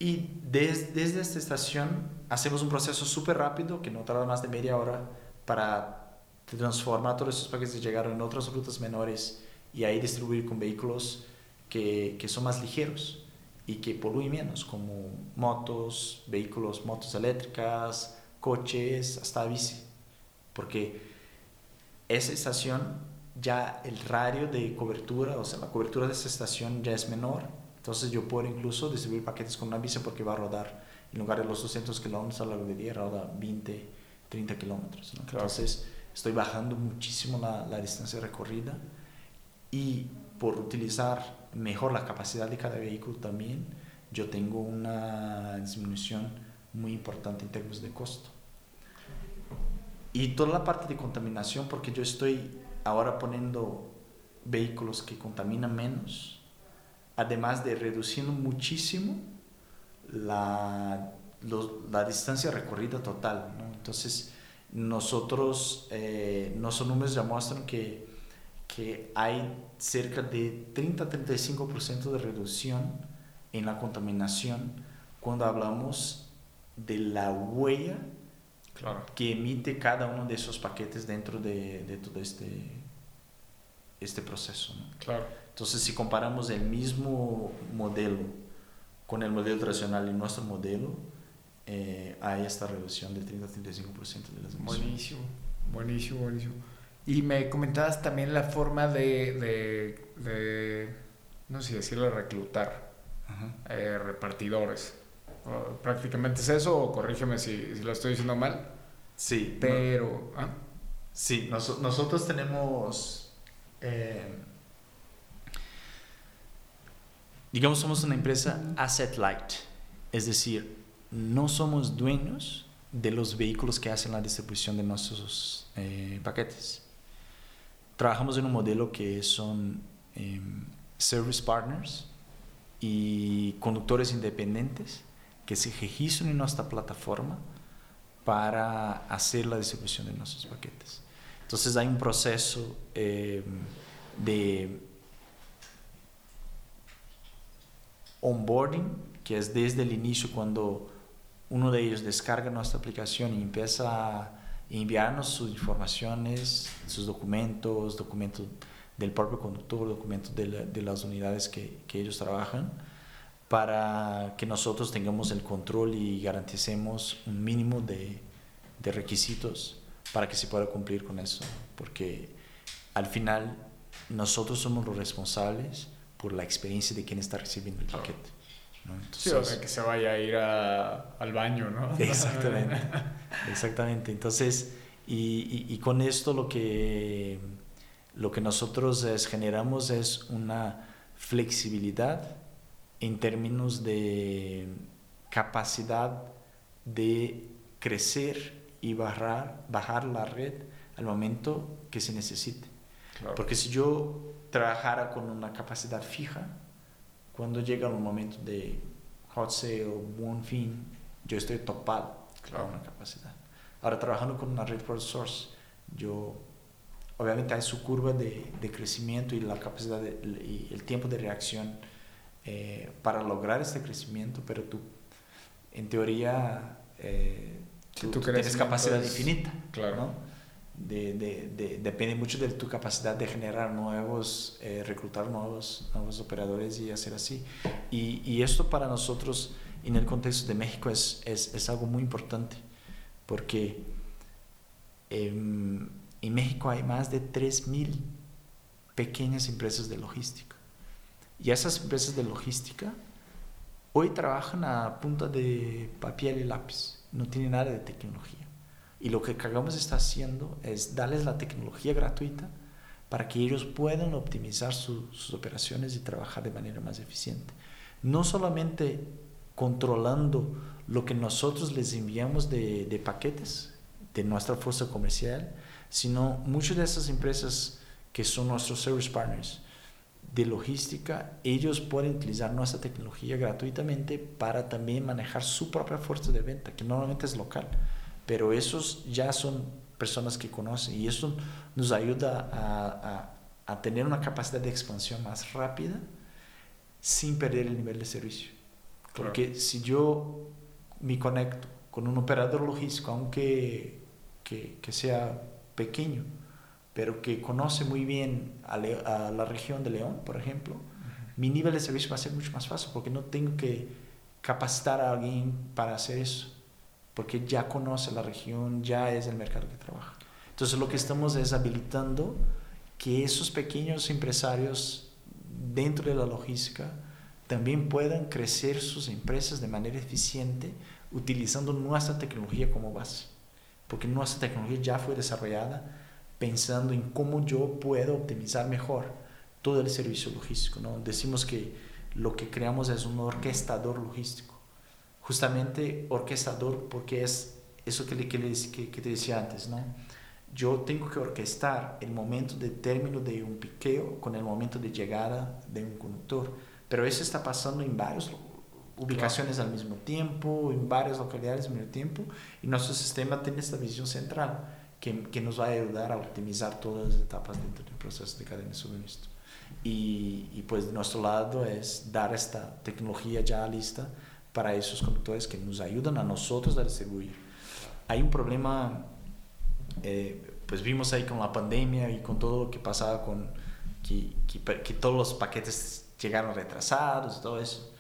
Y desde, desde esta estación hacemos un proceso súper rápido que no tarda más de media hora para transformar todos esos paquetes que llegaron en otras rutas menores y ahí distribuir con vehículos que, que son más ligeros y que poluyen menos, como motos, vehículos, motos eléctricas, coches, hasta bici. Porque esa estación ya el radio de cobertura, o sea, la cobertura de esa estación ya es menor. Entonces yo puedo incluso distribuir paquetes con una bici porque va a rodar, en lugar de los 200 kilómetros a la largo del día, roda 20, 30 kilómetros. ¿no? Claro. Entonces estoy bajando muchísimo la, la distancia recorrida y por utilizar mejor la capacidad de cada vehículo también, yo tengo una disminución muy importante en términos de costo. Y toda la parte de contaminación, porque yo estoy ahora poniendo vehículos que contaminan menos, además de reduciendo muchísimo la, la distancia recorrida total. ¿no? Entonces, nosotros, eh, nuestros números ya muestran que, que hay cerca de 30-35% de reducción en la contaminación cuando hablamos de la huella Claro. que emite cada uno de esos paquetes dentro de, de todo este, este proceso. ¿no? Claro. Entonces, si comparamos el mismo modelo con el modelo tradicional y nuestro modelo, eh, hay esta reducción del 30-35% de las emisiones. Buenísimo, buenísimo, buenísimo. Y me comentabas también la forma de, de, de no sé si decirlo, reclutar Ajá. eh, repartidores. Prácticamente es eso, o corrígeme si, si lo estoy diciendo mal. Sí, no- Pero, ¿ah? Sí, nos- nosotros tenemos, eh, digamos, somos una empresa asset light, es decir, no somos dueños de los vehículos que hacen la distribución de nuestros eh, paquetes. Trabajamos en un modelo que son eh, service partners y conductores independientes que se registran en nuestra plataforma para hacer la distribución de nuestros paquetes. Entonces hay un proceso eh, de onboarding, que es desde el inicio cuando uno de ellos descarga nuestra aplicación y empieza a enviarnos sus informaciones, sus documentos, documentos del propio conductor, documentos de, la- de las unidades que, que ellos trabajan, para que nosotros tengamos el control y garanticemos un mínimo de, de requisitos para que se pueda cumplir con eso, porque al final nosotros somos los responsables por la experiencia de quien está recibiendo el paquete. ¿no? Sí, o sea, que se vaya a ir a- al baño, ¿no? Exactamente, exactamente. Entonces, y, y- y con esto lo que, lo que nosotros es, generamos es una flexibilidad en términos de capacidad de crecer y bajar, bajar la red al momento que se necesite. Claro. Porque si yo trabajara con una capacidad fija, cuando llega un momento de hot sale, buen fin, yo estoy topado Claro. con una capacidad. Ahora, trabajando con una red por source, yo, obviamente hay su curva de, de crecimiento y la capacidad de- y el tiempo de reacción eh, para lograr este crecimiento, pero tú, en teoría, eh, Tú, tú tienes capacidad es- infinita. Claro. ¿no? De, de- de- depende mucho de tu capacidad de generar nuevos, eh, reclutar nuevos, nuevos operadores y hacer así. Y, y esto para nosotros en el contexto de México es, es, es algo muy importante, porque em, en México hay más de 3.000 pequeñas empresas de logística. Y esas empresas de logística hoy trabajan a punta de papel y lápiz, no tienen nada de tecnología. Y lo que Cagamos está haciendo es darles la tecnología gratuita para que ellos puedan optimizar su- sus operaciones y trabajar de manera más eficiente. No solamente controlando lo que nosotros les enviamos de, de paquetes de nuestra fuerza comercial, sino muchas de esas empresas que son nuestros service partners de logística, ellos pueden utilizar nuestra tecnología gratuitamente para también manejar su propia fuerza de venta, que normalmente es local pero esos ya son personas que conocen y eso nos ayuda a, a- a tener una capacidad de expansión más rápida sin perder el nivel de servicio. Porque si yo me conecto con un operador logístico, aunque que, que sea pequeño, pero que conoce muy bien a, a la región de León, por ejemplo, mi nivel de servicio va a ser mucho más fácil porque no tengo que capacitar a alguien para hacer eso porque ya conoce la región, ya es el mercado que trabaja. Entonces lo que estamos es habilitando que esos pequeños empresarios dentro de la logística también puedan crecer sus empresas de manera eficiente utilizando nuestra tecnología como base, porque nuestra tecnología ya fue desarrollada pensando en cómo yo puedo optimizar mejor todo el servicio logístico. ¿no? Decimos que lo que creamos es un orquestador logístico. Justamente orquestador porque es eso que, que, que, que te decía antes, ¿no? Yo tengo que orquestar el momento de término de un piqueo con el momento de llegada de un conductor. Pero eso está pasando en varias ubicaciones al mismo tiempo, en varias localidades al mismo tiempo, y nuestro sistema tiene esta visión central que, que nos va a ayudar a optimizar todas las etapas dentro del proceso de cadena de suministro. Y, pues de nuestro lado es dar esta tecnología ya lista para esos conductores que nos ayudan a nosotros a distribuir. Hay un problema eh, pues vimos ahí con la pandemia y con todo lo que pasaba con que, que, todos los paquetes llegaron retrasados y todo eso.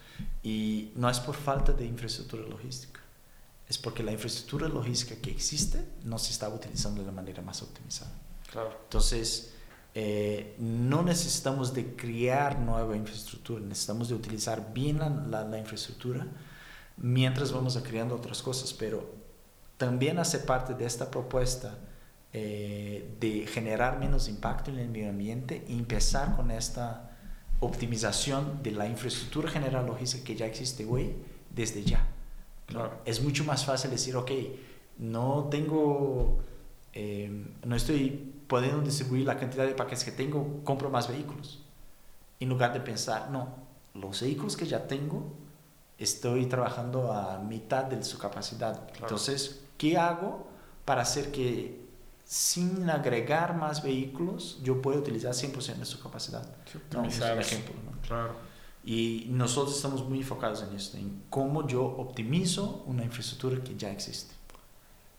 Y no es por falta de infraestructura logística, es porque la infraestructura logística que existe no se está utilizando de la manera más optimizada. Claro. Entonces, eh, no necesitamos de crear nueva infraestructura, necesitamos de utilizar bien la, la, la infraestructura mientras vamos a creando otras cosas, pero también hace parte de esta propuesta eh, de generar menos impacto en el medio ambiente y empezar con esta optimización de la infraestructura general logística que ya existe hoy desde ya. Claro. Es mucho más fácil decir, ok, no tengo, eh, no estoy pudiendo distribuir la cantidad de paquetes que tengo, compro más vehículos. En lugar de pensar, no, los vehículos que ya tengo, estoy trabajando a mitad de su capacidad. Claro. Entonces, ¿Qué hago para hacer que sin agregar más vehículos yo pueda utilizar 100% de su capacidad? No, es un ejemplo. ¿no? Claro. Y nosotros estamos muy enfocados en esto, en cómo yo optimizo una infraestructura que ya existe.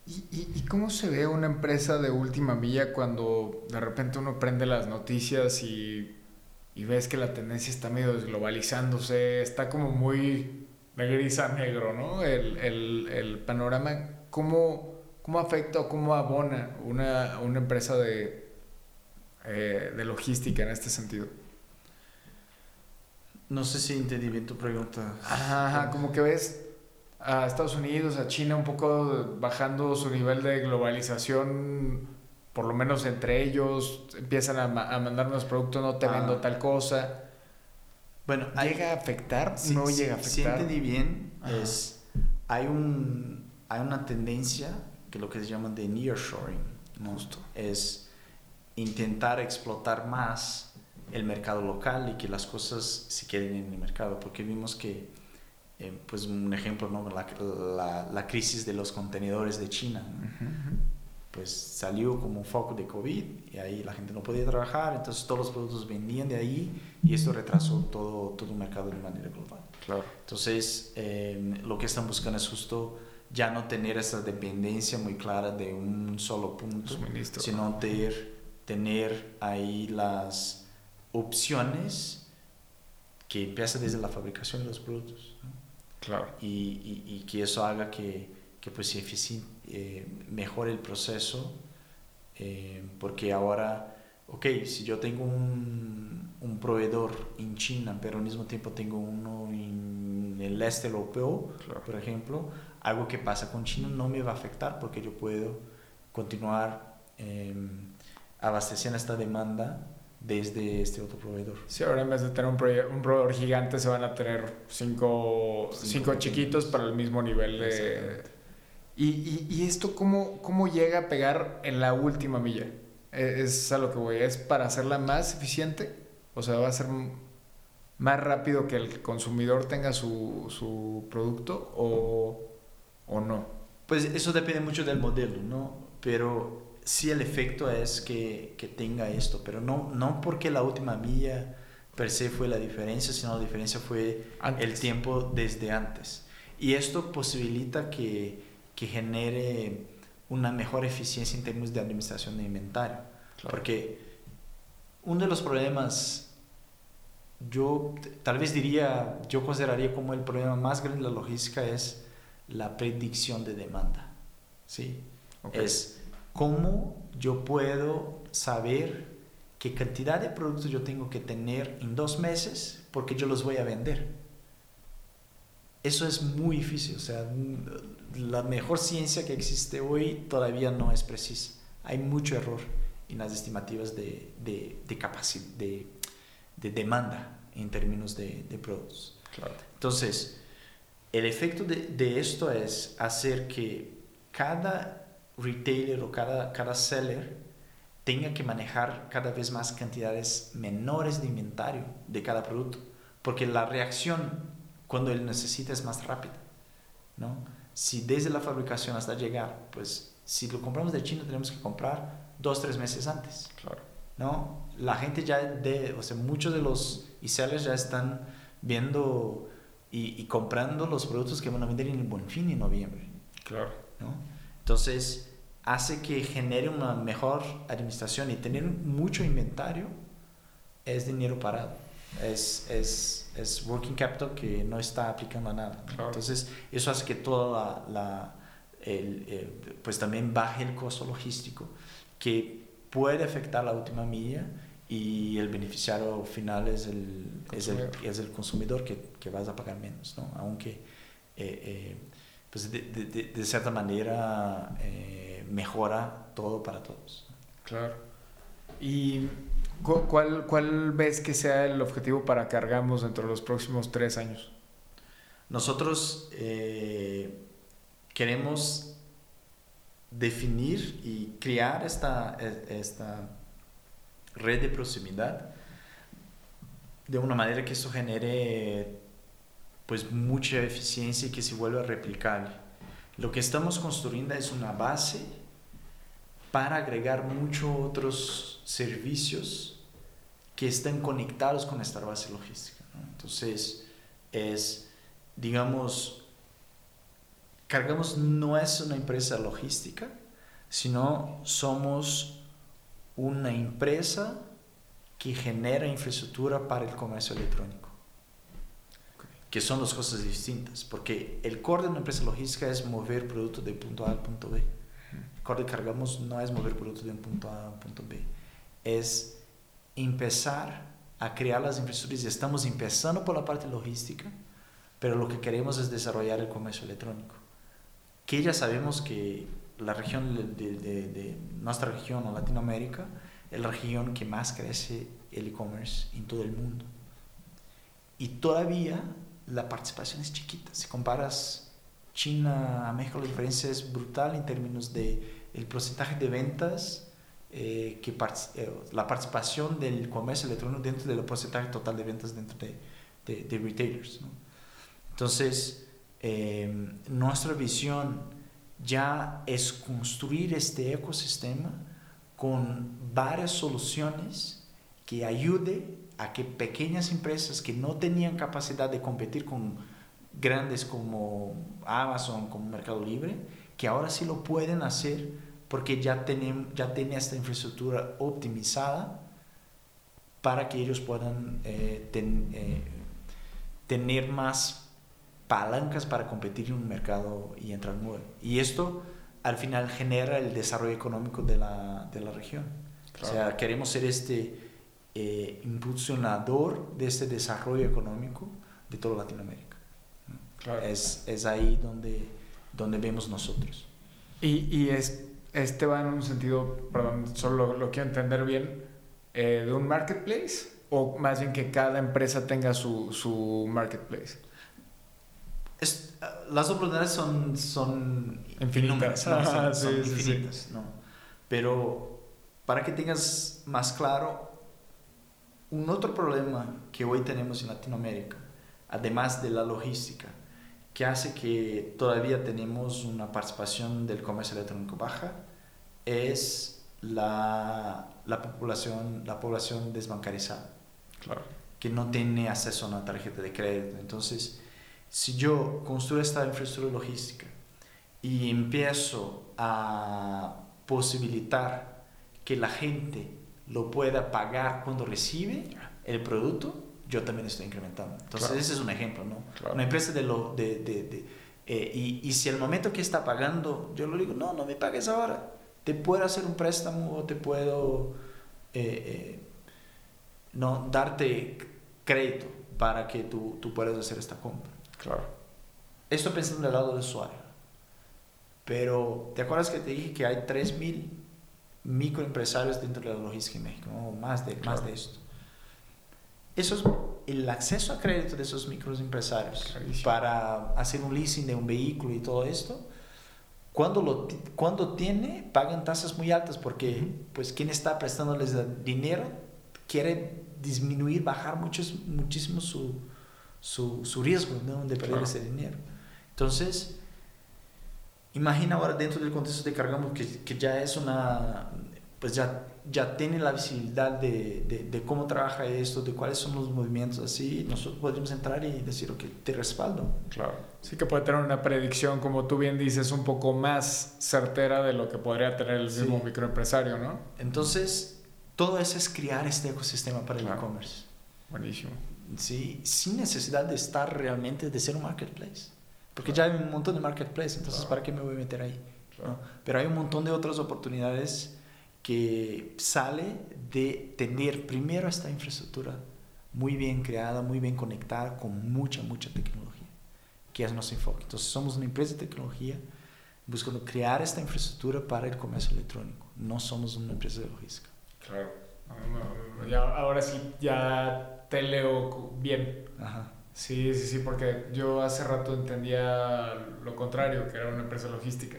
¿Y, y, y cómo se ve una empresa de última milla cuando de repente uno prende las noticias y, y ves que la tendencia está medio desglobalizándose, está como muy de gris a negro, ¿no? El, el, el panorama ¿cómo, cómo afecta o cómo abona una, una empresa de, eh, de logística en este sentido? No sé si entendí bien tu pregunta. Ajá, como que ves a Estados Unidos, a China un poco bajando su nivel de globalización, por lo menos entre ellos, empiezan a, ma a mandarnos productos, no te vendo ah. tal cosa. Bueno, ¿llega hay, a afectar? Sí, no sí, llega a afectar. Si entendí bien, es, hay un hay una tendencia que lo que se llama de nearshoring, ¿no? Es intentar explotar más el mercado local y que las cosas se queden en el mercado, porque vimos que, eh, pues un ejemplo, ¿no? la, la, la, crisis de los contenedores de China, ¿no? uh -huh. pues salió como un foco de COVID y ahí la gente no podía trabajar, entonces todos los productos vendían de ahí y esto retrasó todo, todo el mercado de manera global. Claro. Entonces, eh, lo que están buscando es justo ya no tener esa dependencia muy clara de un solo punto, Suministro. sino tener, tener ahí las opciones que empieza desde la fabricación de los productos. ¿no? Claro. Y, y, y, que eso haga que, que pues eh, mejore el proceso, eh, porque ahora, ok, si yo tengo un, un proveedor en China, pero al mismo tiempo tengo uno en el este europeo, claro. por ejemplo, algo que pasa con China no me va a afectar porque yo puedo continuar eh, abasteciendo esta demanda desde este otro proveedor. Sí, ahora en vez de tener un, un proveedor gigante se van a tener cinco, cinco, cinco chiquitos para el mismo nivel de... ¿Y, y, y esto cómo, cómo llega a pegar en la última milla? Es a lo que voy, ¿es para hacerla más eficiente? O sea, va a ser más rápido que el consumidor tenga su, su producto o, o no? Pues eso depende mucho del modelo, ¿no? Pero sí el efecto es que, que tenga esto, pero no, no porque la última milla per se fue la diferencia, sino la diferencia fue antes. el tiempo desde antes. Y esto posibilita que, que genere una mejor eficiencia en términos de administración de inventario. Claro. Porque uno de los problemas, yo tal vez diría, yo consideraría como el problema más grande de la logística es la predicción de demanda. ¿sí? Okay. Es cómo yo puedo saber qué cantidad de productos yo tengo que tener en dos meses porque yo los voy a vender. Eso es muy difícil, o sea, la mejor ciencia que existe hoy todavía no es precisa. Hay mucho error en las estimativas de, de, de, de, de demanda en términos de, de productos. Claro. Entonces, el efecto de, de, esto es hacer que cada retailer o cada, cada seller tenga que manejar cada vez más cantidades menores de inventario de cada producto, porque la reacción cuando él necesita es más rápida, ¿no? Si desde la fabricación hasta llegar, pues si lo compramos de China tenemos que comprar dos, tres meses antes. Claro. ¿no? La gente ya, de, o sea, muchos de los sellers ya están viendo y, y, comprando los productos que van a vender en el Buen Fin en noviembre. Claro. ¿no? Entonces, hace que genere una mejor administración y tener mucho inventario es dinero parado. Es, es, es working capital que no está aplicando a nada. Claro. Entonces, eso hace que toda la, la el, el, pues también baje el costo logístico, que puede afectar la última milla y el beneficiario final es el, es el, es el consumidor que, que, vas a pagar menos, ¿no? Aunque, eh, eh, pues de, de, de, cierta manera, eh, mejora todo para todos. Claro. ¿Y cuál, cuál ves que sea el objetivo para cargamos dentro de los próximos tres años? Nosotros eh, queremos definir y crear esta, esta red de proximidad de una manera que eso genere pues mucha eficiencia y que se vuelva replicable. Lo que estamos construyendo es una base para agregar muchos otros servicios que están conectados con esta base logística. Entonces, es, digamos, Cargamos no es una empresa logística, sino somos una empresa que genera infraestructura para el comercio electrónico. Que son dos cosas distintas, porque el core de una empresa logística es mover productos de punto A al punto B. El core de cargamos no es mover productos de un punto A a un punto B, es empezar a crear las infraestructuras. Estamos empezando por la parte logística, pero lo que queremos es desarrollar el comercio electrónico que ya sabemos que la región de, de, de, nuestra región o Latinoamérica es la región que más crece el e-commerce en todo el mundo. Y todavía la participación es chiquita. Si comparas China a México, la diferencia es brutal en términos de el porcentaje de ventas, eh, que eh, la participación del comercio electrónico dentro del porcentaje total de ventas dentro de, de, retailers. Entonces, eh, nuestra visión ya es construir este ecosistema con varias soluciones que ayude a que pequeñas empresas que no tenían capacidad de competir con grandes como Amazon, como Mercado Libre, que ahora sí lo pueden hacer porque ya tienen, ya tienen esta infraestructura optimizada para que ellos puedan eh, ten, eh, tener más palancas para competir en un mercado y entrar nuevo. Y esto al final genera el desarrollo económico de la, de la región. Claro. O sea, queremos ser este eh, impulsionador de este desarrollo económico de toda Latinoamérica. Claro. Es, es ahí donde, donde vemos nosotros. Y, y es, este va en un sentido, perdón, solo lo, quiero entender bien, eh, de un marketplace o más bien que cada empresa tenga su, su marketplace. Es, las oportunidades son, son infinitas, ¿no? son, son sí, infinitas sí. ¿no? pero para que tengas más claro, un otro problema que hoy tenemos en Latinoamérica, además de la logística, que hace que todavía tenemos una participación del comercio electrónico baja, es la, la población, la población desbancarizada, claro. que no tiene acceso a una tarjeta de crédito. Entonces, si yo construyo esta infraestructura logística y empiezo a posibilitar que la gente lo pueda pagar cuando recibe el producto, yo también estoy incrementando. Entonces, claro. ese es un ejemplo, ¿no? Claro. Una empresa de lo... De, de, de eh, y, y, si el momento que está pagando, yo le digo, no, no me pagues ahora, te puedo hacer un préstamo o te puedo eh, eh, no, darte crédito para que tú, tú puedas hacer esta compra. Claro. Esto pensando del lado del usuario. Pero, ¿te acuerdas que te dije que hay 3.000 microempresarios dentro de la logística en México, o más de, más de esto. Eso es el acceso a crédito de esos microempresarios para hacer un leasing de un vehículo y todo esto. Cuando, lo, cuando tiene, pagan tasas muy altas porque pues quien está prestándoles dinero quiere disminuir, bajar muchos, muchísimo su, su, su riesgo de perder ese dinero. Entonces, imagina ahora dentro del contexto de Cargamos que, que ya es una, pues ya ya tiene la visibilidad de, de, cómo trabaja esto, de cuáles son los movimientos, así nosotros podríamos entrar y decir, ok, te respaldo. Claro. Sí que puede tener una predicción, como tú bien dices, un poco más certera de lo que podría tener el mismo microempresario, ¿no? Entonces, todo eso es crear este ecosistema para el e-commerce. Buenísimo. Sí, sin necesidad de estar realmente, de ser un marketplace. Porque ya hay un montón de marketplace, entonces, ¿para qué me voy a meter ahí? Pero hay un montón de otras oportunidades que sale de tener primero esta infraestructura muy bien creada, muy bien conectada con mucha, mucha tecnología, que es nuestro enfoque. Entonces somos una empresa de tecnología buscando crear esta infraestructura para el comercio electrónico. No somos una empresa de logística. Claro. ahora sí, ya te leo bien. Ajá. Sí, sí, sí, porque yo hace rato entendía lo contrario, que era una empresa logística.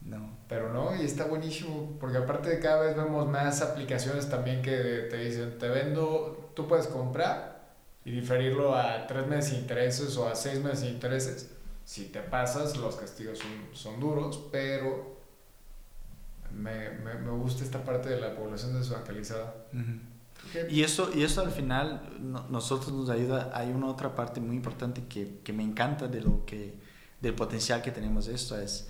No. Pero no, y está buenísimo, porque aparte de cada vez vemos más aplicaciones también que te dicen, te vendo, tú puedes comprar y diferirlo a tres meses de intereses o a seis meses de intereses. Si te pasas, los castigos son, son duros, pero me, me, me, gusta esta parte de la población desbancalizada. Y eso, y eso al final nosotros nos ayuda, hay una otra parte muy importante que, que me encanta de lo que, del potencial que tenemos esto, es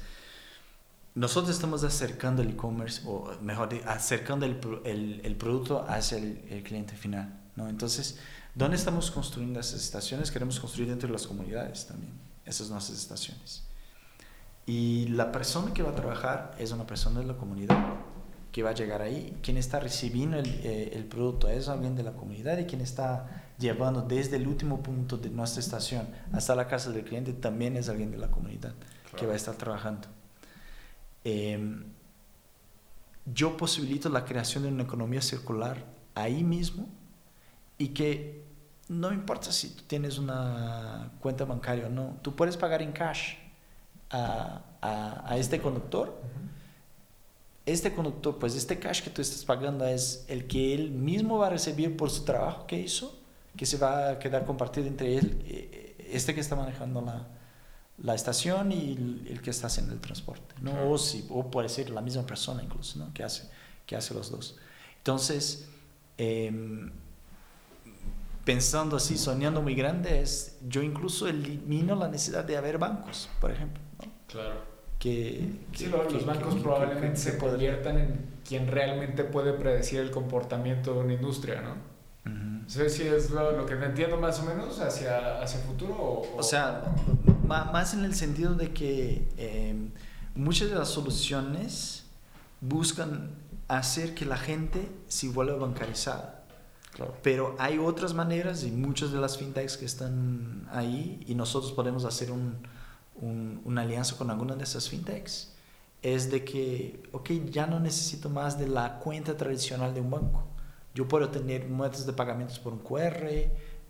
nosotros estamos acercando el e-commerce, o mejor acercando el, el, el producto hacia el, el, cliente final. ¿no? Entonces, ¿dónde estamos construyendo esas estaciones? Queremos construir dentro de las comunidades también, esas nuestras estaciones. Y la persona que va a trabajar es una persona de la comunidad que va a llegar ahí. Quien está recibiendo el, eh, el producto es alguien de la comunidad y quien está llevando desde el último punto de nuestra estación hasta la casa del cliente también es alguien de la comunidad que va a estar trabajando. Em, yo posibilito la creación de una economía circular ahí mismo y que no importa si tú tienes una cuenta bancaria o no, tú puedes pagar en cash a, a, este conductor. Este conductor, pues este cash que tú estás pagando es el que él mismo va a recibir por su trabajo que hizo, que se va a quedar compartido entre él, eh, este que está manejando la, la estación y el, que está haciendo el transporte, ¿no? O, si, o puede ser la misma persona incluso, ¿no? Que hace, que hace los dos. Entonces, em, pensando así, soñando muy grande, es, yo incluso elimino la necesidad de haber bancos, por ejemplo. Claro. Que, sí, los bancos probablemente se conviertan en quien realmente puede predecir el comportamiento de una industria, ¿no? sé si es lo, que entiendo más o menos hacia, hacia futuro. O, o sea, más en el sentido de que em, muchas de las soluciones buscan hacer que la gente se vuelva bancarizada. Pero hay otras maneras y muchas de las fintechs que están ahí y nosotros podemos hacer un, una alianza con alguna de esas fintechs. Es de que, ok, ya no necesito más de la cuenta tradicional de un banco. Yo puedo tener métodos de pagamentos por un QR,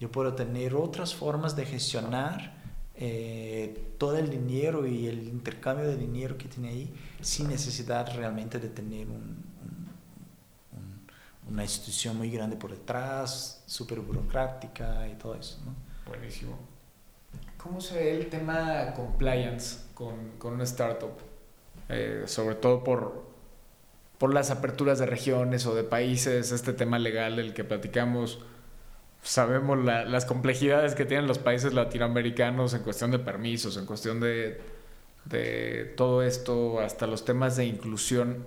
yo puedo tener otras formas de gestionar eh, todo el dinero y el intercambio de dinero que tiene ahí sin necesidad realmente de tener una institución muy grande por detrás, súper burocrática y todo eso. ¿no? Buenísimo. ¿Cómo se ve el tema compliance con, con una startup? Eh, sobre todo por, por las aperturas de regiones o de países, este tema legal del que platicamos sabemos las complejidades que tienen los países latinoamericanos en cuestión de permisos, en cuestión de, de todo esto, hasta los temas de inclusión.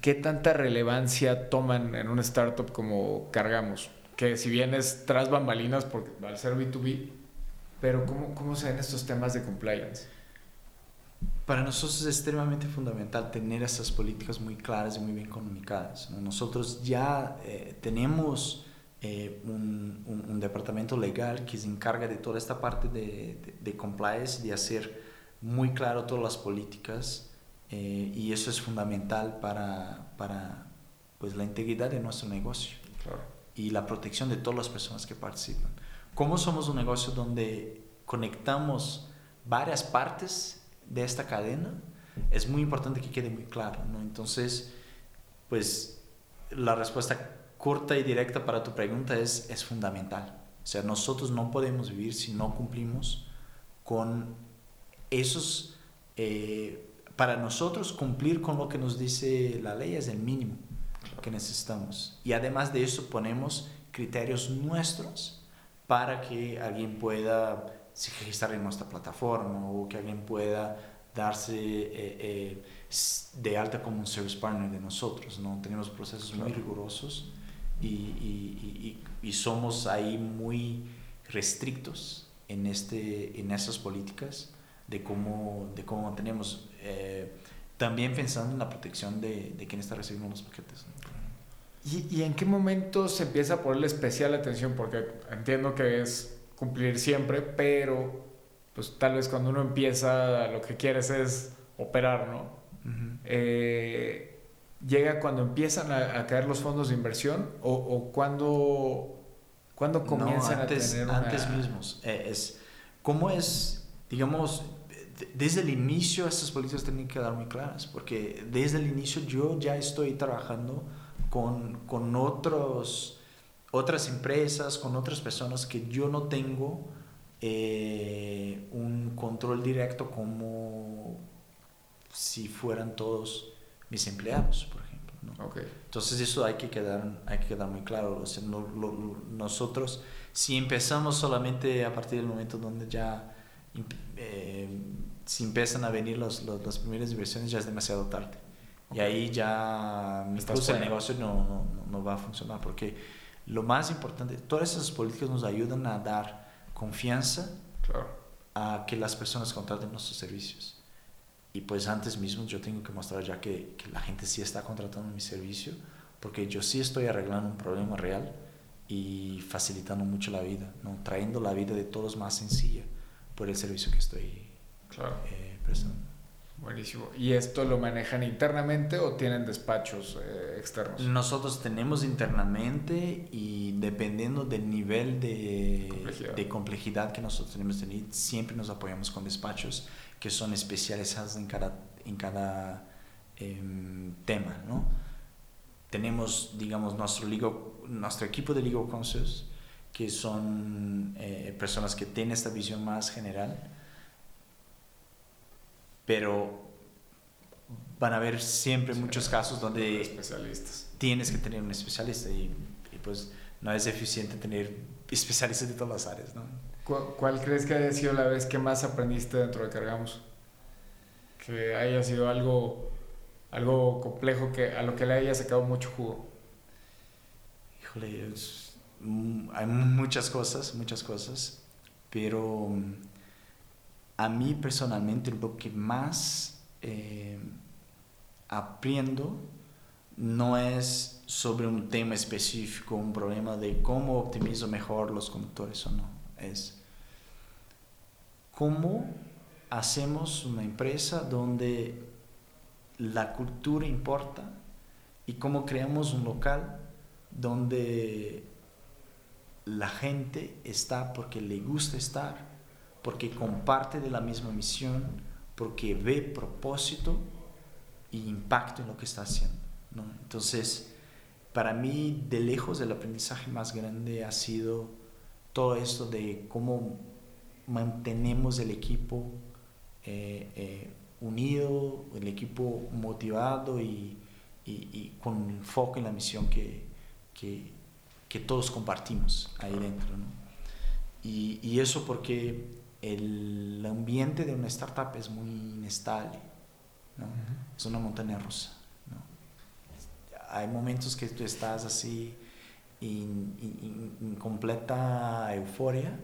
¿Qué tanta relevancia toman en una startup como Cargamos? Que si bien es tras bambalinas, porque va a ser B2B, pero ¿cómo, ¿cómo se ven estos temas de compliance? Para nosotros es extremadamente fundamental tener esas políticas muy claras y muy bien comunicadas. Nosotros ya eh, tenemos eh, un, un, departamento legal que se encarga de toda esta parte de, de, compliance, de hacer muy claro todas las políticas eh, y eso es fundamental para, para pues, la integridad de nuestro negocio y la protección de todas las personas que participan. Como somos un negocio donde conectamos varias partes de esta cadena, es muy importante que quede muy claro. ¿no? Entonces, pues la respuesta corta y directa para tu pregunta es, es fundamental. O sea, nosotros no podemos vivir si no cumplimos con esos... Eh, para nosotros cumplir con lo que nos dice la ley es el mínimo que necesitamos. Y además de eso ponemos criterios nuestros para que alguien pueda registrar en nuestra plataforma o que alguien pueda darse eh, eh, de alta como un service partner de nosotros. ¿no? Tenemos procesos muy rigurosos y, y, y, somos ahí muy restrictos en, este, en esas políticas de cómo, de cómo mantenemos. Eh, también pensando en la protección de, de quien está recibiendo los paquetes. ¿Y, ¿Y, en qué momento se empieza a ponerle especial atención? Porque entiendo que es cumplir siempre, pero pues tal vez cuando uno empieza lo que quieres es operar, ¿no? eh, ¿Llega cuando empiezan a, caer los fondos de inversión o, o cuando, cuando comienzan antes, a tener una... Antes mismos. Eh, es, ¿Cómo es, digamos, desde el inicio estas políticas tienen que quedar muy claras? Porque desde el inicio yo ya estoy trabajando con, con otros otras empresas, con otras personas que yo no tengo eh, un control directo como si fueran todos mis empleados, por ejemplo. Entonces eso hay que quedar, hay que quedar muy claro. nosotros, si empezamos solamente a partir del momento donde ya eh, si empiezan a venir los, las primeras inversiones, ya es demasiado tarde. Y ahí ya incluso el negocio no, no, no va a funcionar porque lo más importante, todas esas políticas nos ayudan a dar confianza a que las personas contraten nuestros servicios. Y pues antes mismo yo tengo que mostrar ya que, que, la gente sí está contratando mi servicio, porque yo sí estoy arreglando un problema real y facilitando mucho la vida, ¿no? trayendo la vida de todos más sencilla por el servicio que estoy eh, prestando. Buenísimo. ¿Y esto lo manejan internamente o tienen despachos eh, externos? Nosotros tenemos internamente y dependiendo del nivel de complejidad. de complejidad, que nosotros tenemos siempre nos apoyamos con despachos que son especializados en cada, en cada em, tema. ¿no? Tenemos, digamos, nuestro, ligo, nuestro equipo de Legal Counsels, que son eh, personas que tienen esta visión más general pero van a haber siempre muchos casos donde especialistas. tienes que tener un especialista y, pues no es eficiente tener especialistas de todas las áreas. ¿no? ¿Cuál, crees que haya sido la vez que más aprendiste dentro de Cargamos? Que haya sido algo, algo complejo que, a lo que le haya sacado mucho jugo. Híjole, hay muchas cosas, muchas cosas, pero a mí personalmente lo que más eh, aprendo no es sobre un tema específico, un problema de cómo optimizo mejor los conductores o no, es cómo hacemos una empresa donde la cultura importa y cómo creamos un local donde la gente está porque le gusta estar porque comparte de la misma misión, porque ve propósito y impacto en lo que está haciendo. ¿no? Entonces, para mí, de lejos, el aprendizaje más grande ha sido todo esto de cómo mantenemos el equipo eh, eh, unido, el equipo motivado y, y, con enfoque en la misión que, que, que todos compartimos ahí dentro. ¿no? Y, y, eso porque el ambiente de una startup es muy inestable, ¿no? es una montaña rusa. ¿no? Hay momentos que tú estás así en, completa euforia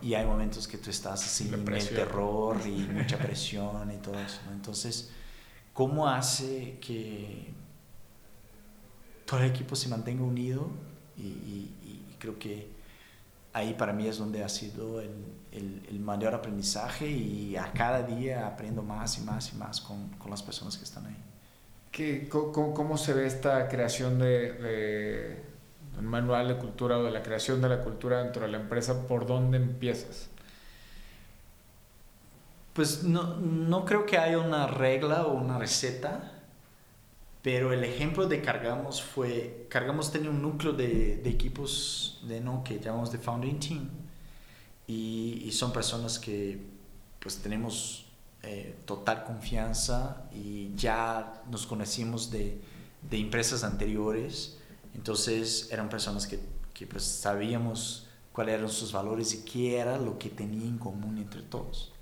y hay momentos que tú estás así en el terror y mucha presión y todo eso. Entonces, ¿cómo hace que todo el equipo se mantenga unido? y, y creo que ahí para mí es donde ha sido el, el, mayor aprendizaje y a cada día aprendo más y más y más con, con las personas que están ahí. ¿Qué, cómo, cómo, se ve esta creación de, de un manual de cultura o de la creación de la cultura dentro de la empresa? ¿Por dónde empiezas? Pues no, no creo que haya una regla o una receta, pero el ejemplo de Cargamos fue, Cargamos tenía un núcleo de, de equipos de no que llamamos de Founding Team y, y son personas que pues tenemos eh, total confianza y ya nos conocimos de, de, empresas anteriores, entonces eran personas que, que pues sabíamos cuáles eran sus valores y qué era lo que tenía en común entre todos.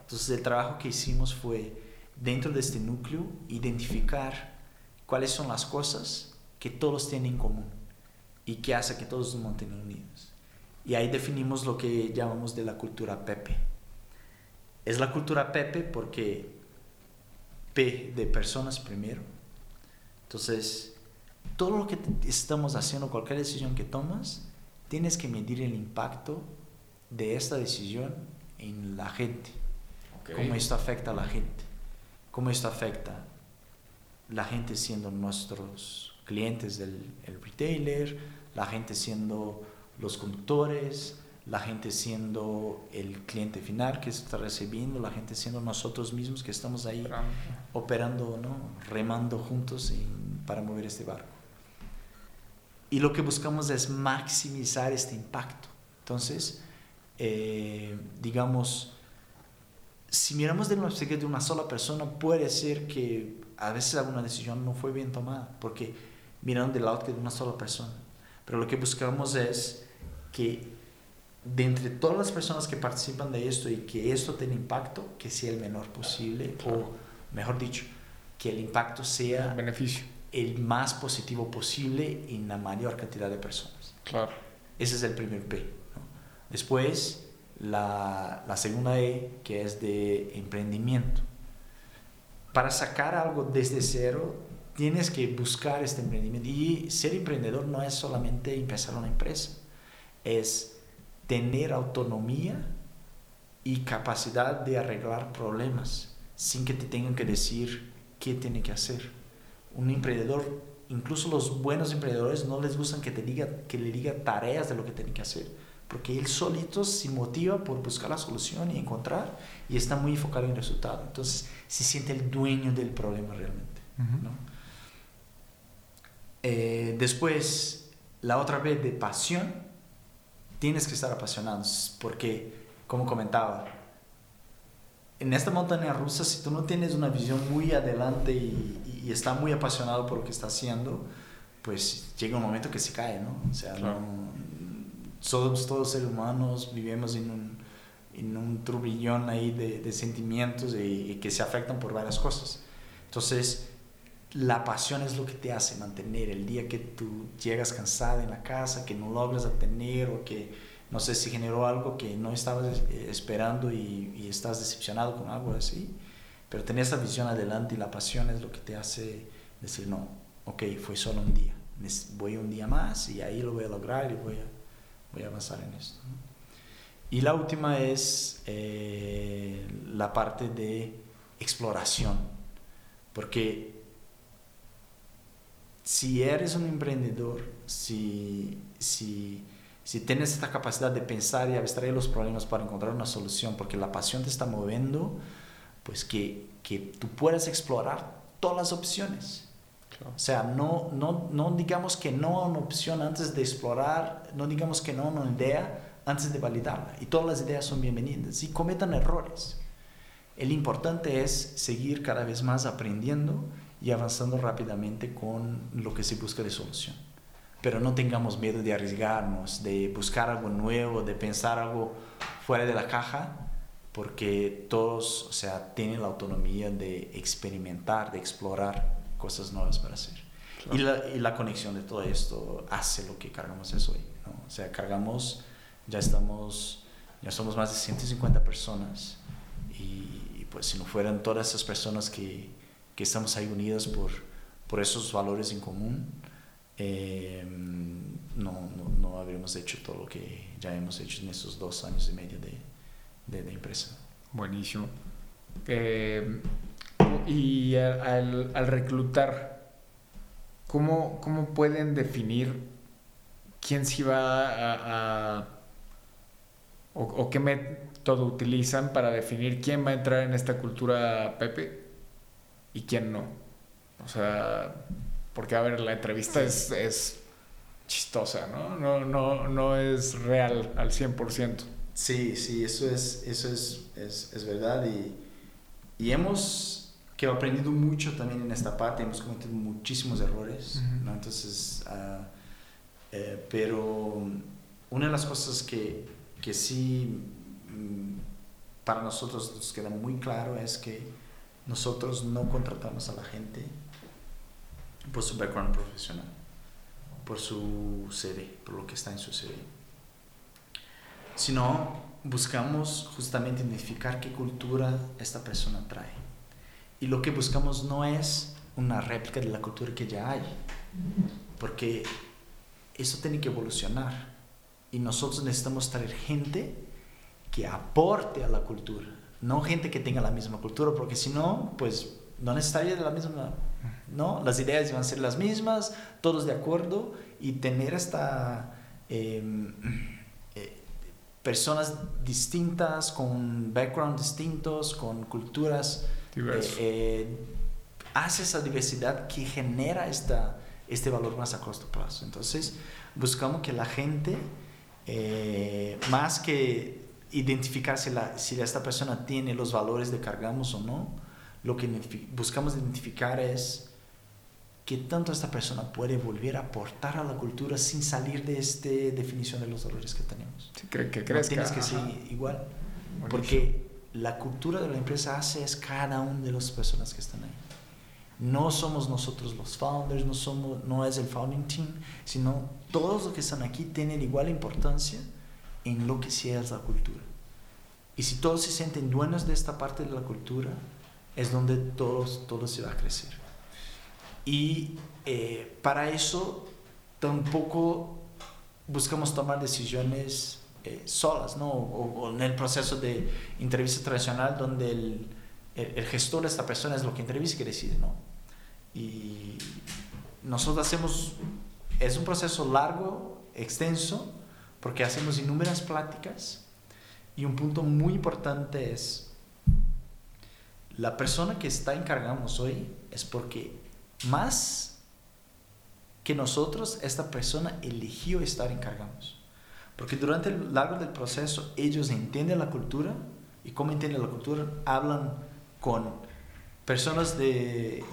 Entonces el trabajo que hicimos fue, dentro de este núcleo, identificar cuáles son las cosas que todos tienen en común y que hace que todos nos mantengan unidos. Y ahí definimos lo que llamamos de la cultura Pepe. Es la cultura Pepe porque P de personas primero. Entonces, todo lo que estamos haciendo, cualquier decisión que tomas, tienes que medir el impacto de esta decisión en la gente cómo esto afecta a la gente, cómo esto afecta la gente siendo nuestros clientes del retailer, la gente siendo los conductores, la gente siendo el cliente final que está recibiendo, la gente siendo nosotros mismos que estamos ahí operando, ¿no? remando juntos para mover este barco. Y lo que buscamos es maximizar este impacto. Entonces, eh, digamos, si miramos de perspectiva de una sola persona, puede ser que a veces alguna decisión no fue bien tomada, porque miraron del lado de una sola persona. Pero lo que buscamos es que de entre todas las personas que participan de esto y que esto tenga impacto, que sea el menor posible, o mejor dicho, que el impacto sea el beneficio el más positivo posible en la mayor cantidad de personas. Claro. Ese es el primer P. Después, la, la segunda E, que es de emprendimiento. Para sacar algo desde cero, tienes que buscar este emprendimiento. Y ser emprendedor no es solamente empezar una empresa, es tener autonomía y capacidad de arreglar problemas sin que te tengan que decir qué tiene que hacer. Un emprendedor, incluso los buenos emprendedores no les gustan que te diga que le diga tareas de lo que tiene que hacer porque él solito se motiva por buscar la solución y encontrar y está muy enfocado en el resultado. Entonces se siente el dueño del problema realmente. Eh, después, la otra vez de pasión, tienes que estar apasionado porque, como comentaba, en esta montaña rusa, si tú no tienes una visión muy adelante y, y, estás muy apasionado por lo que estás haciendo, pues llega un momento que se cae, ¿no? O sea, no, somos todos seres humanos, vivimos en un, en un turbillón ahí de, de sentimientos y, que se afectan por varias cosas. Entonces, la pasión es lo que te hace mantener el día que tú llegas cansada en la casa, que no logras obtener o que no sé si generó algo que no estabas eh, esperando y, estás decepcionado con algo así, pero tener esa visión adelante y la pasión es lo que te hace decir, no, ok, fue solo un día, voy un día más y ahí lo voy a lograr y voy a voy a avanzar en esto. Y la última es eh, la parte de exploración, porque si eres un emprendedor, si, si, si tienes esta capacidad de pensar y abstraer los problemas para encontrar una solución, porque la pasión te está moviendo, pues que, que tú puedas explorar todas las opciones o sea, no, no, no digamos que no a una opción antes de explorar, no digamos que no a una idea antes de validarla. Y todas las ideas son bienvenidas y cometan errores. El importante es seguir cada vez más aprendiendo y avanzando rápidamente con lo que se busca de solución. Pero no tengamos miedo de arriesgarnos, de buscar algo nuevo, de pensar algo fuera de la caja, porque todos, o sea, tienen la autonomía de experimentar, de explorar cosas nuevas para hacer. Y, la, y, la, conexión de todo esto hace lo que cargamos eso hoy. ¿no? O sea, cargamos, ya estamos, ya somos más de 150 personas y, pues si no fueran todas esas personas que, que estamos ahí unidas por, por esos valores en común, eh, no, no, no, habríamos hecho todo lo que ya hemos hecho en estos dos años y medio de, de, empresa. Buenísimo. Eh, y al, reclutar, ¿cómo, ¿cómo pueden definir quién sí va a, a o, o, qué método utilizan para definir quién va a entrar en esta cultura Pepe y quién no? O sea, porque a ver, la entrevista es, es chistosa, ¿no? No, no, no es real al 100%. Sí, sí, eso es, eso es, es, es verdad y, y, hemos que aprendido mucho también en esta parte, hemos cometido muchísimos errores, ¿no? Entonces, uh, eh, pero una de las cosas que, que sí mm, para nosotros nos queda muy claro es que nosotros no contratamos a la gente por su background profesional por su CV, por lo que está en su CV. Sino buscamos justamente identificar qué cultura esta persona trae. Y lo que buscamos no es una réplica de la cultura que ya hay, porque eso tiene que evolucionar. Y nosotros necesitamos traer gente que aporte a la cultura, no gente que tenga la misma cultura, porque si no, pues no necesitaría la misma ¿no? Las ideas iban a ser las mismas, todos de acuerdo, y tener esta... Em, eh, personas distintas, con background distintos, con culturas, eh, eh, hace esa diversidad que genera esta, este valor más a corto plazo. Entonces, buscamos que la gente, más que identificar si, la, si esta persona tiene los valores de cargamos o no, lo que buscamos identificar es qué tanto esta persona puede volver a aportar a la cultura sin salir de esta definición de los valores que tenemos. Sí, que, que crezca. tienes que ser igual. Porque la cultura de la empresa hace es cada una de las personas que están ahí. No somos nosotros los founders, no, somos, no es el founding team, sino todos los que están aquí tienen igual importancia en lo que sea la cultura. Y si todos se sienten dueños de esta parte de la cultura, es donde todos, todo se va a crecer. Y eh, para eso tampoco buscamos tomar decisiones eh, solas, ¿no? O, en el proceso de entrevista tradicional donde el, el, gestor de esta persona es lo que entrevista y que decide, ¿no? Y nosotros hacemos, es un proceso largo, extenso, porque hacemos innumerables pláticas y un punto muy importante es la persona que está encargamos hoy es porque más que nosotros, esta persona eligió estar encargamos. Porque durante el largo del proceso ellos entienden la cultura y cómo entienden la cultura, hablan con personas de,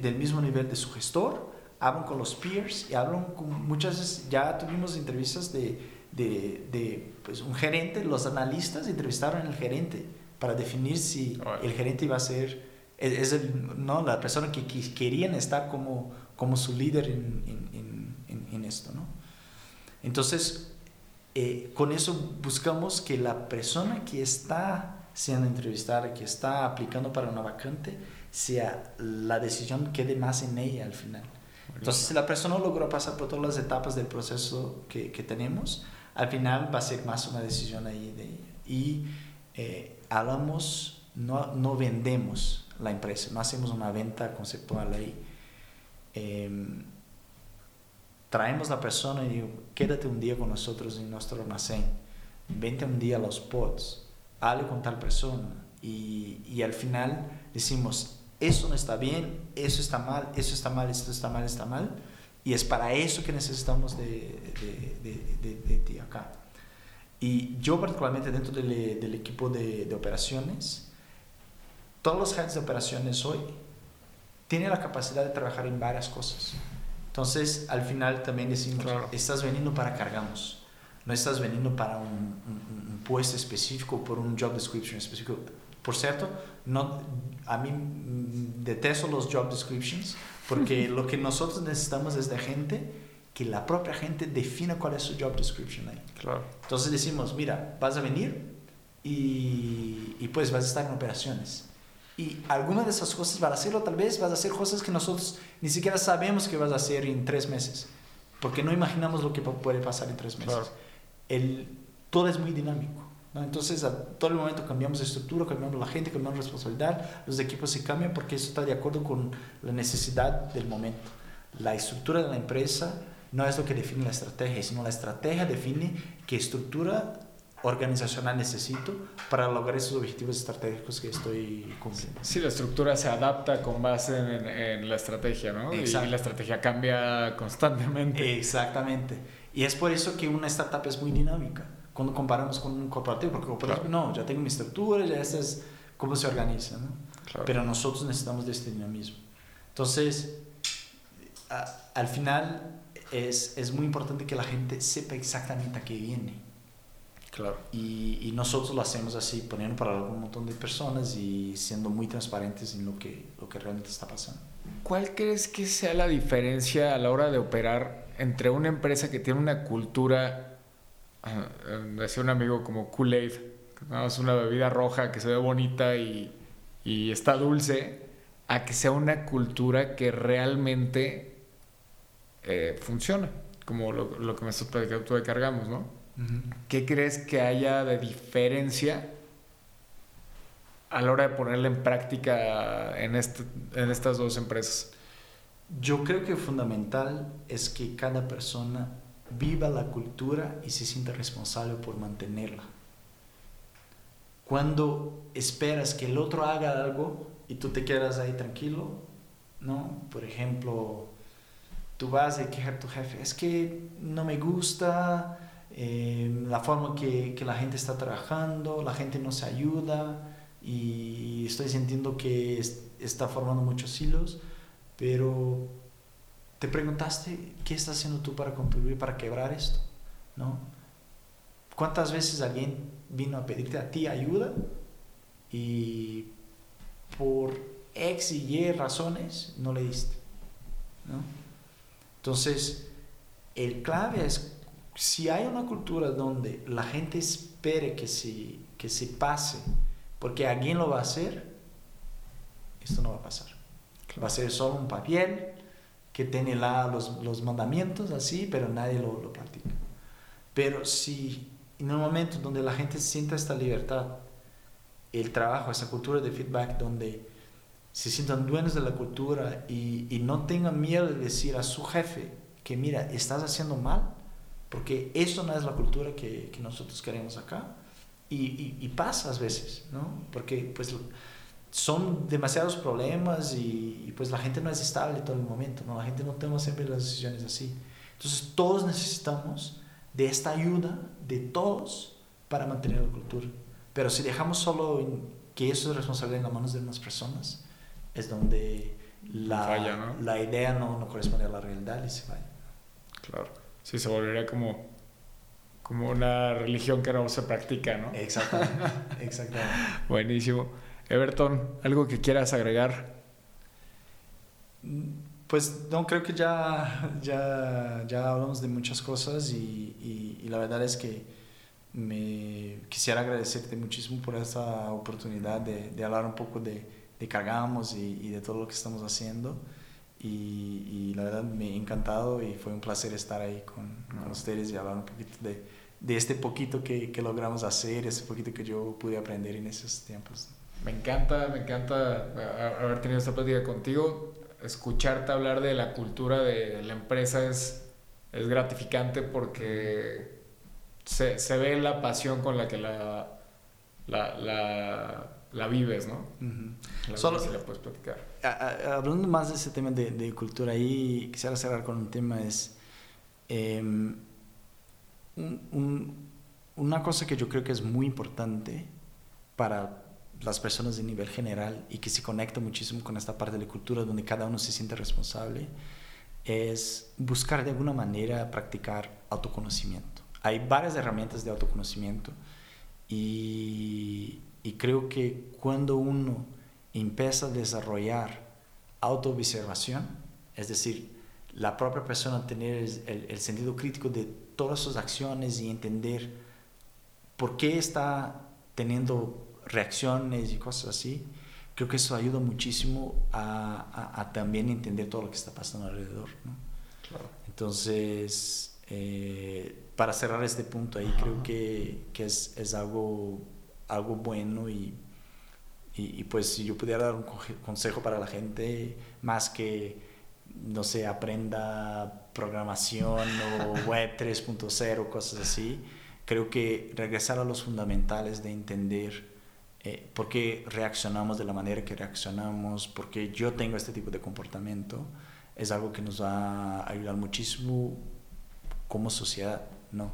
del mismo nivel de su gestor, hablan con los peers y hablan con muchas veces, ya tuvimos entrevistas de, de pues, un gerente, los analistas entrevistaron al gerente para definir si el gerente iba a ser, es, el, ¿no? la persona que, querían estar como, como su líder en, en, en, esto. ¿no? Entonces, eh, con eso buscamos que la persona que está siendo entrevistada, que está aplicando para una vacante, sea la decisión quede más en ella al final. Entonces, si la persona logró pasar por todas las etapas del proceso que, que tenemos, al final va a ser más una decisión ahí de ella. Y eh, hablamos, no, no vendemos la empresa, no hacemos una venta conceptual ahí. Em, traemos la persona y quédate un día con nosotros en nuestro almacén, vente un día a los pods, hable con tal persona y, y al final decimos, eso no está bien, eso está mal, eso está mal, esto está mal, está mal. Y es para eso que necesitamos de, de, de, de ti acá. Y yo particularmente dentro del, del equipo de, operaciones, todos los heads de operaciones hoy tienen la capacidad de trabajar en varias cosas. Entonces, al final también decimos, estás veniendo para cargamos, no estás veniendo para un, un, un, puesto específico, por un job description específico. Por cierto, no, a mí detesto los job descriptions porque lo que nosotros necesitamos es de gente que la propia gente defina cuál es su job description ahí. Claro. Entonces decimos, mira, vas a venir y, y pues vas a estar en operaciones. Y alguna de esas cosas vas a hacerlo, tal vez vas a hacer cosas que nosotros ni siquiera sabemos que vas a hacer en tres meses. porque no imaginamos lo que puede pasar en tres meses. El, todo es muy dinámico. ¿No? Entonces, a todo el momento cambiamos de estructura, cambiamos la gente, cambiamos responsabilidad, los equipos se cambian porque eso está de acuerdo con la necesidad del momento. La estructura de la empresa no es lo que define la estrategia, sino la estrategia define qué estructura organizacional necesito para lograr esos objetivos estratégicos que estoy cumpliendo. Sí, la estructura se adapta con base en, la estrategia, ¿no? Exacto. Y la estrategia cambia constantemente. Exactamente. Y es por eso que una startup es muy dinámica cuando comparamos con un corporativo, porque corporativo no, ya tengo mi estructura, ya es cómo se organiza, ¿no? Claro. Pero nosotros necesitamos de este dinamismo. Entonces, al final es, es muy importante que la gente sepa exactamente a qué viene Claro. Y, y, nosotros lo hacemos así, poniendo para un montón de personas y siendo muy transparentes en lo que, lo que realmente está pasando. ¿Cuál crees que sea la diferencia a la hora de operar entre una empresa que tiene una cultura, decía un amigo como Kool-Aid, que es una bebida roja que se ve bonita y, y está dulce, a que sea una cultura que realmente eh, funciona, como lo, lo que me estás platicando tú de cargamos, ¿no? ¿Qué crees que haya de diferencia a la hora de ponerla en práctica en, este, en estas dos empresas? Yo creo que fundamental es que cada persona viva la cultura y se sienta responsable por mantenerla. Cuando esperas que el otro haga algo y tú te quedas ahí tranquilo, ¿no? Por ejemplo, tú vas a quejar a tu jefe, es que no me gusta, eh, la forma que, que, la gente está trabajando, la gente no se ayuda y estoy sintiendo que está formando muchos hilos, pero te preguntaste qué estás haciendo tú para contribuir, para quebrar esto, ¿no? ¿Cuántas veces alguien vino a pedirte a ti ayuda y por X y Y razones no le diste, ¿no? Entonces, el clave es si hay una cultura donde la gente espere que se, que se pase porque alguien lo va a hacer, esto no va a pasar. Va a ser solo un papel que tiene la, los, los, mandamientos así, pero nadie lo, lo practica. Pero si en un momento donde la gente sienta esta libertad, el trabajo, esa cultura de feedback donde se sientan dueños de la cultura y, y no tengan miedo de decir a su jefe que mira, estás haciendo mal, porque eso no es la cultura que, que nosotros queremos acá. Y, y, pasa a veces, ¿no? Porque pues son demasiados problemas y, pues la gente no es estable todo el momento, ¿no? La gente no toma siempre las decisiones así. Entonces todos necesitamos de esta ayuda de todos para mantener la cultura. Pero si dejamos solo que eso es responsabilidad en las manos de unas personas, es donde la, la idea no, no corresponde a la realidad y se vaya. Claro sí se volvería como, como una religión que no se practica, ¿no? Exactamente, exactamente. Buenísimo. Everton, ¿algo que quieras agregar? Pues no, creo que ya, ya, ya hablamos de muchas cosas y, y, la verdad es que me quisiera agradecerte muchísimo por esta oportunidad de, de hablar un poco de, de Cargamos y, y de todo lo que estamos haciendo. Y, la verdad me ha encantado y fue un placer estar ahí con, con ustedes y hablar un poquito de, de este poquito que, que, logramos hacer, ese poquito que yo pude aprender en esos tiempos. Me encanta, me encanta haber tenido esta plática contigo. Escucharte hablar de la cultura de la empresa es, es gratificante porque se, se ve la pasión con la que la, la, la la vives, ¿no? Solo, si la puedes platicar. hablando más de ese tema de, de, cultura, ahí quisiera cerrar con un tema, es em, una cosa que yo creo que es muy importante para las personas de nivel general y que se conecta muchísimo con esta parte de la cultura donde cada uno se siente responsable, es buscar de alguna manera practicar autoconocimiento. Hay varias herramientas de autoconocimiento y y creo que cuando uno empieza a desarrollar autoobservación, es decir, la propia persona tener el, el, sentido crítico de todas sus acciones y entender por qué está teniendo reacciones y cosas así, creo que eso ayuda muchísimo a, a, también entender todo lo que está pasando alrededor. ¿no? Entonces, eh, para cerrar este punto ahí, creo que, que es, es, algo, algo bueno y, y, pues si yo pudiera dar un consejo para la gente, más que, no sé, aprenda programación o web 3.0, cosas así, creo que regresar a los fundamentales de entender eh, por qué reaccionamos de la manera que reaccionamos, por qué yo tengo este tipo de comportamiento, es algo que nos va a ayudar muchísimo como sociedad, ¿no?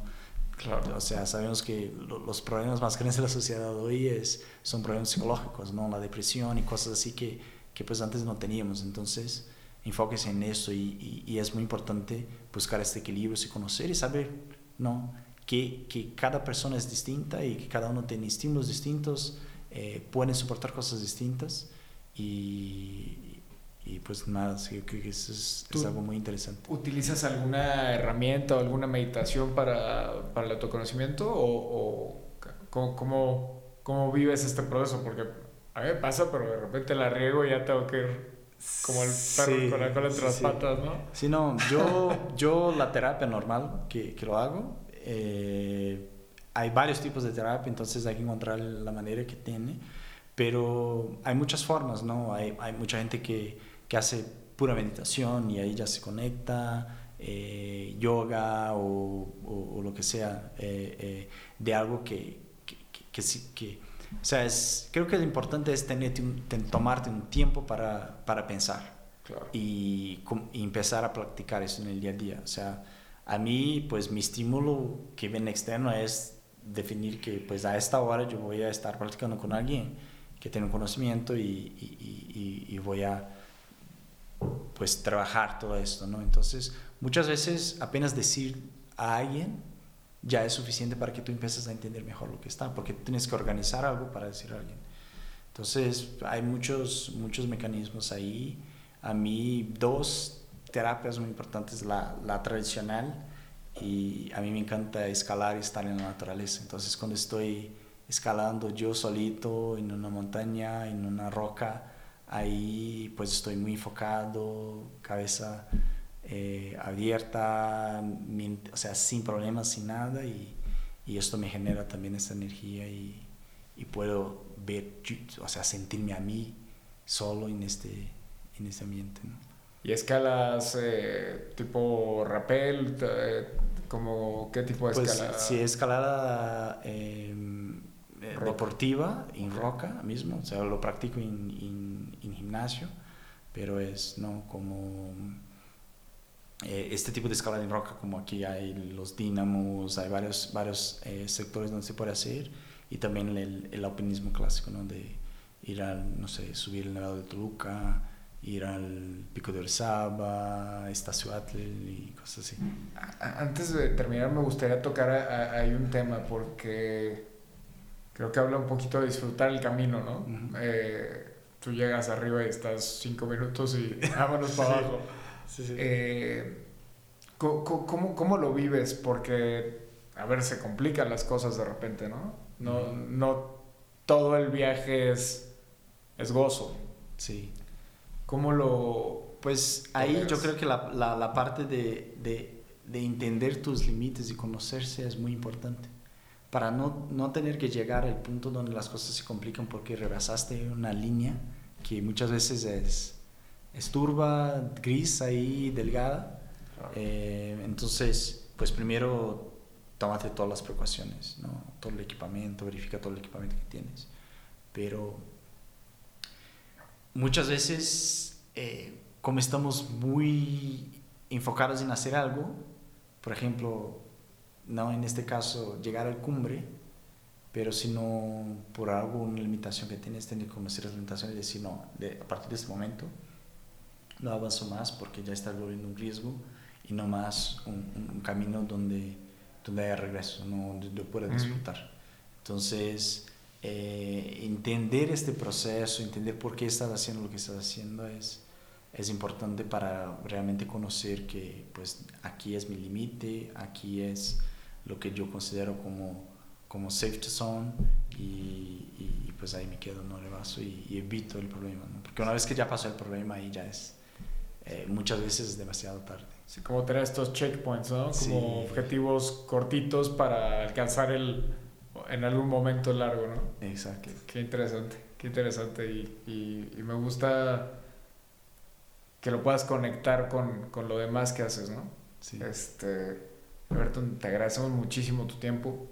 Claro. O sea, sabemos que los problemas más grandes de la sociedad hoy es, son problemas psicológicos, ¿no? La depresión y cosas así que, que pues antes no teníamos. Entonces, enfóquese en eso y, y, es muy importante buscar este equilibrio, y conocer y saber, ¿no? Que, que, cada persona es distinta y que cada uno tiene estímulos distintos, eh, pueden soportar cosas distintas y, y pues nada, sí, creo que eso es, es, algo muy interesante. ¿Utilizas alguna herramienta o alguna meditación para, para el autoconocimiento o, o cómo, cómo, vives este proceso? Porque a mí me pasa, pero de repente la riego y ya tengo que ir como el perro con la cola entre las patas, ¿no? Sí, no, yo, yo la terapia normal que, que lo hago, eh, hay varios tipos de terapia, entonces hay que encontrar la manera que tiene, pero hay muchas formas, ¿no? Hay, hay mucha gente que que hace pura meditación y ahí ya se conecta, eh, yoga o, o, lo que sea, eh, eh, de algo que, que, que, que, o sea, es, creo que lo importante es tener, tomarte un tiempo para, para pensar y, y, empezar a practicar eso en el día a día. O sea, a mí, pues mi estímulo que viene externo es definir que pues a esta hora yo voy a estar practicando con alguien que tiene un conocimiento y, voy a pues trabajar todo esto, ¿no? Entonces, muchas veces apenas decir a alguien ya es suficiente para que tú empieces a entender mejor lo que está, porque tienes que organizar algo para decir a alguien. Entonces, hay muchos, muchos mecanismos ahí. A mí, dos terapias muy importantes, la tradicional y a mí me encanta escalar y estar en la naturaleza. Entonces, cuando estoy escalando yo solito en una montaña, en una roca, ahí pues estoy muy enfocado, cabeza eh, abierta, o sea, sin problemas, sin nada, y, y, esto me genera también esa energía y, y, puedo ver, o sea, sentirme a mí solo en este, en este ambiente. ¿Y escalas eh, tipo rappel? Eh, como, ¿Qué tipo de pues, escalada? Sí, escalada em, deportiva en roca mismo, o sea, lo practico en, gimnasio, pero es no como eh, este tipo de escalada en roca, como aquí hay los dínamos, hay varios, varios eh, sectores donde se puede hacer, y también el, el alpinismo clásico, ¿no? de ir al, no sé, subir el Nevado de Toluca, ir al Pico de Orizaba, Estacióatl y cosas así. Antes de terminar, me gustaría tocar hay un tema, porque creo que habla un poquito de disfrutar el camino, ¿no? eh, tú llegas arriba y estás cinco minutos y vámonos para abajo. Sí, sí. Eh, ¿cómo, ¿cómo, lo vives? Porque, a ver, se complican las cosas de repente, ¿no? No, no todo el viaje es, es gozo. Sí. ¿Cómo lo...? Pues ahí yo creo que la, la, la parte de, de, de entender tus límites y conocerse es muy importante para no, no tener que llegar al punto donde las cosas se complican porque rebasaste una línea que muchas veces es, es turba, gris ahí, delgada. Eh, entonces, pues primero tómate todas las precauciones, ¿no? todo el equipamiento, verifica todo el equipamiento que tienes. Pero muchas veces, eh, como estamos muy enfocados en hacer algo, por ejemplo, no en este caso llegar al cumbre, pero sino por algo, una limitación que tienes, tener que conocer las limitaciones y decir, no, de, a partir de este momento no avanzo más porque ya está volviendo un riesgo y no más un, un camino donde, donde haya regreso, no, donde yo pueda disfrutar. Entonces, eh, entender este proceso, entender por qué estás haciendo lo que estás haciendo es, es importante para realmente conocer que pues aquí es mi límite, aquí es lo que yo considero como, como safety zone y, y, pues ahí me quedo, no rebaso y, y evito el problema, ¿no? porque una vez que ya pasó el problema ahí ya es, eh, muchas veces es demasiado tarde. Sí, como tener estos checkpoints, ¿no? Como Sí. objetivos cortitos para alcanzar el en algún momento largo, ¿no? Exacto. Qué interesante, qué interesante y, y- y me gusta que lo puedas conectar con, con lo demás que haces, ¿no? Sí. Este, Alberto, te agradecemos muchísimo tu tiempo.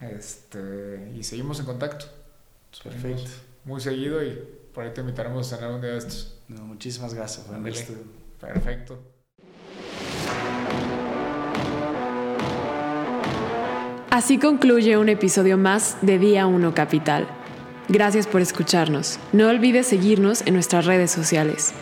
Este, y seguimos en contacto. Perfecto. Muy seguido y por ahí te invitaremos a cenar un día de estos. No, muchísimas gracias. Perfecto. Así concluye un episodio más de Día 1 Capital. Gracias por escucharnos. No olvides seguirnos en nuestras redes sociales.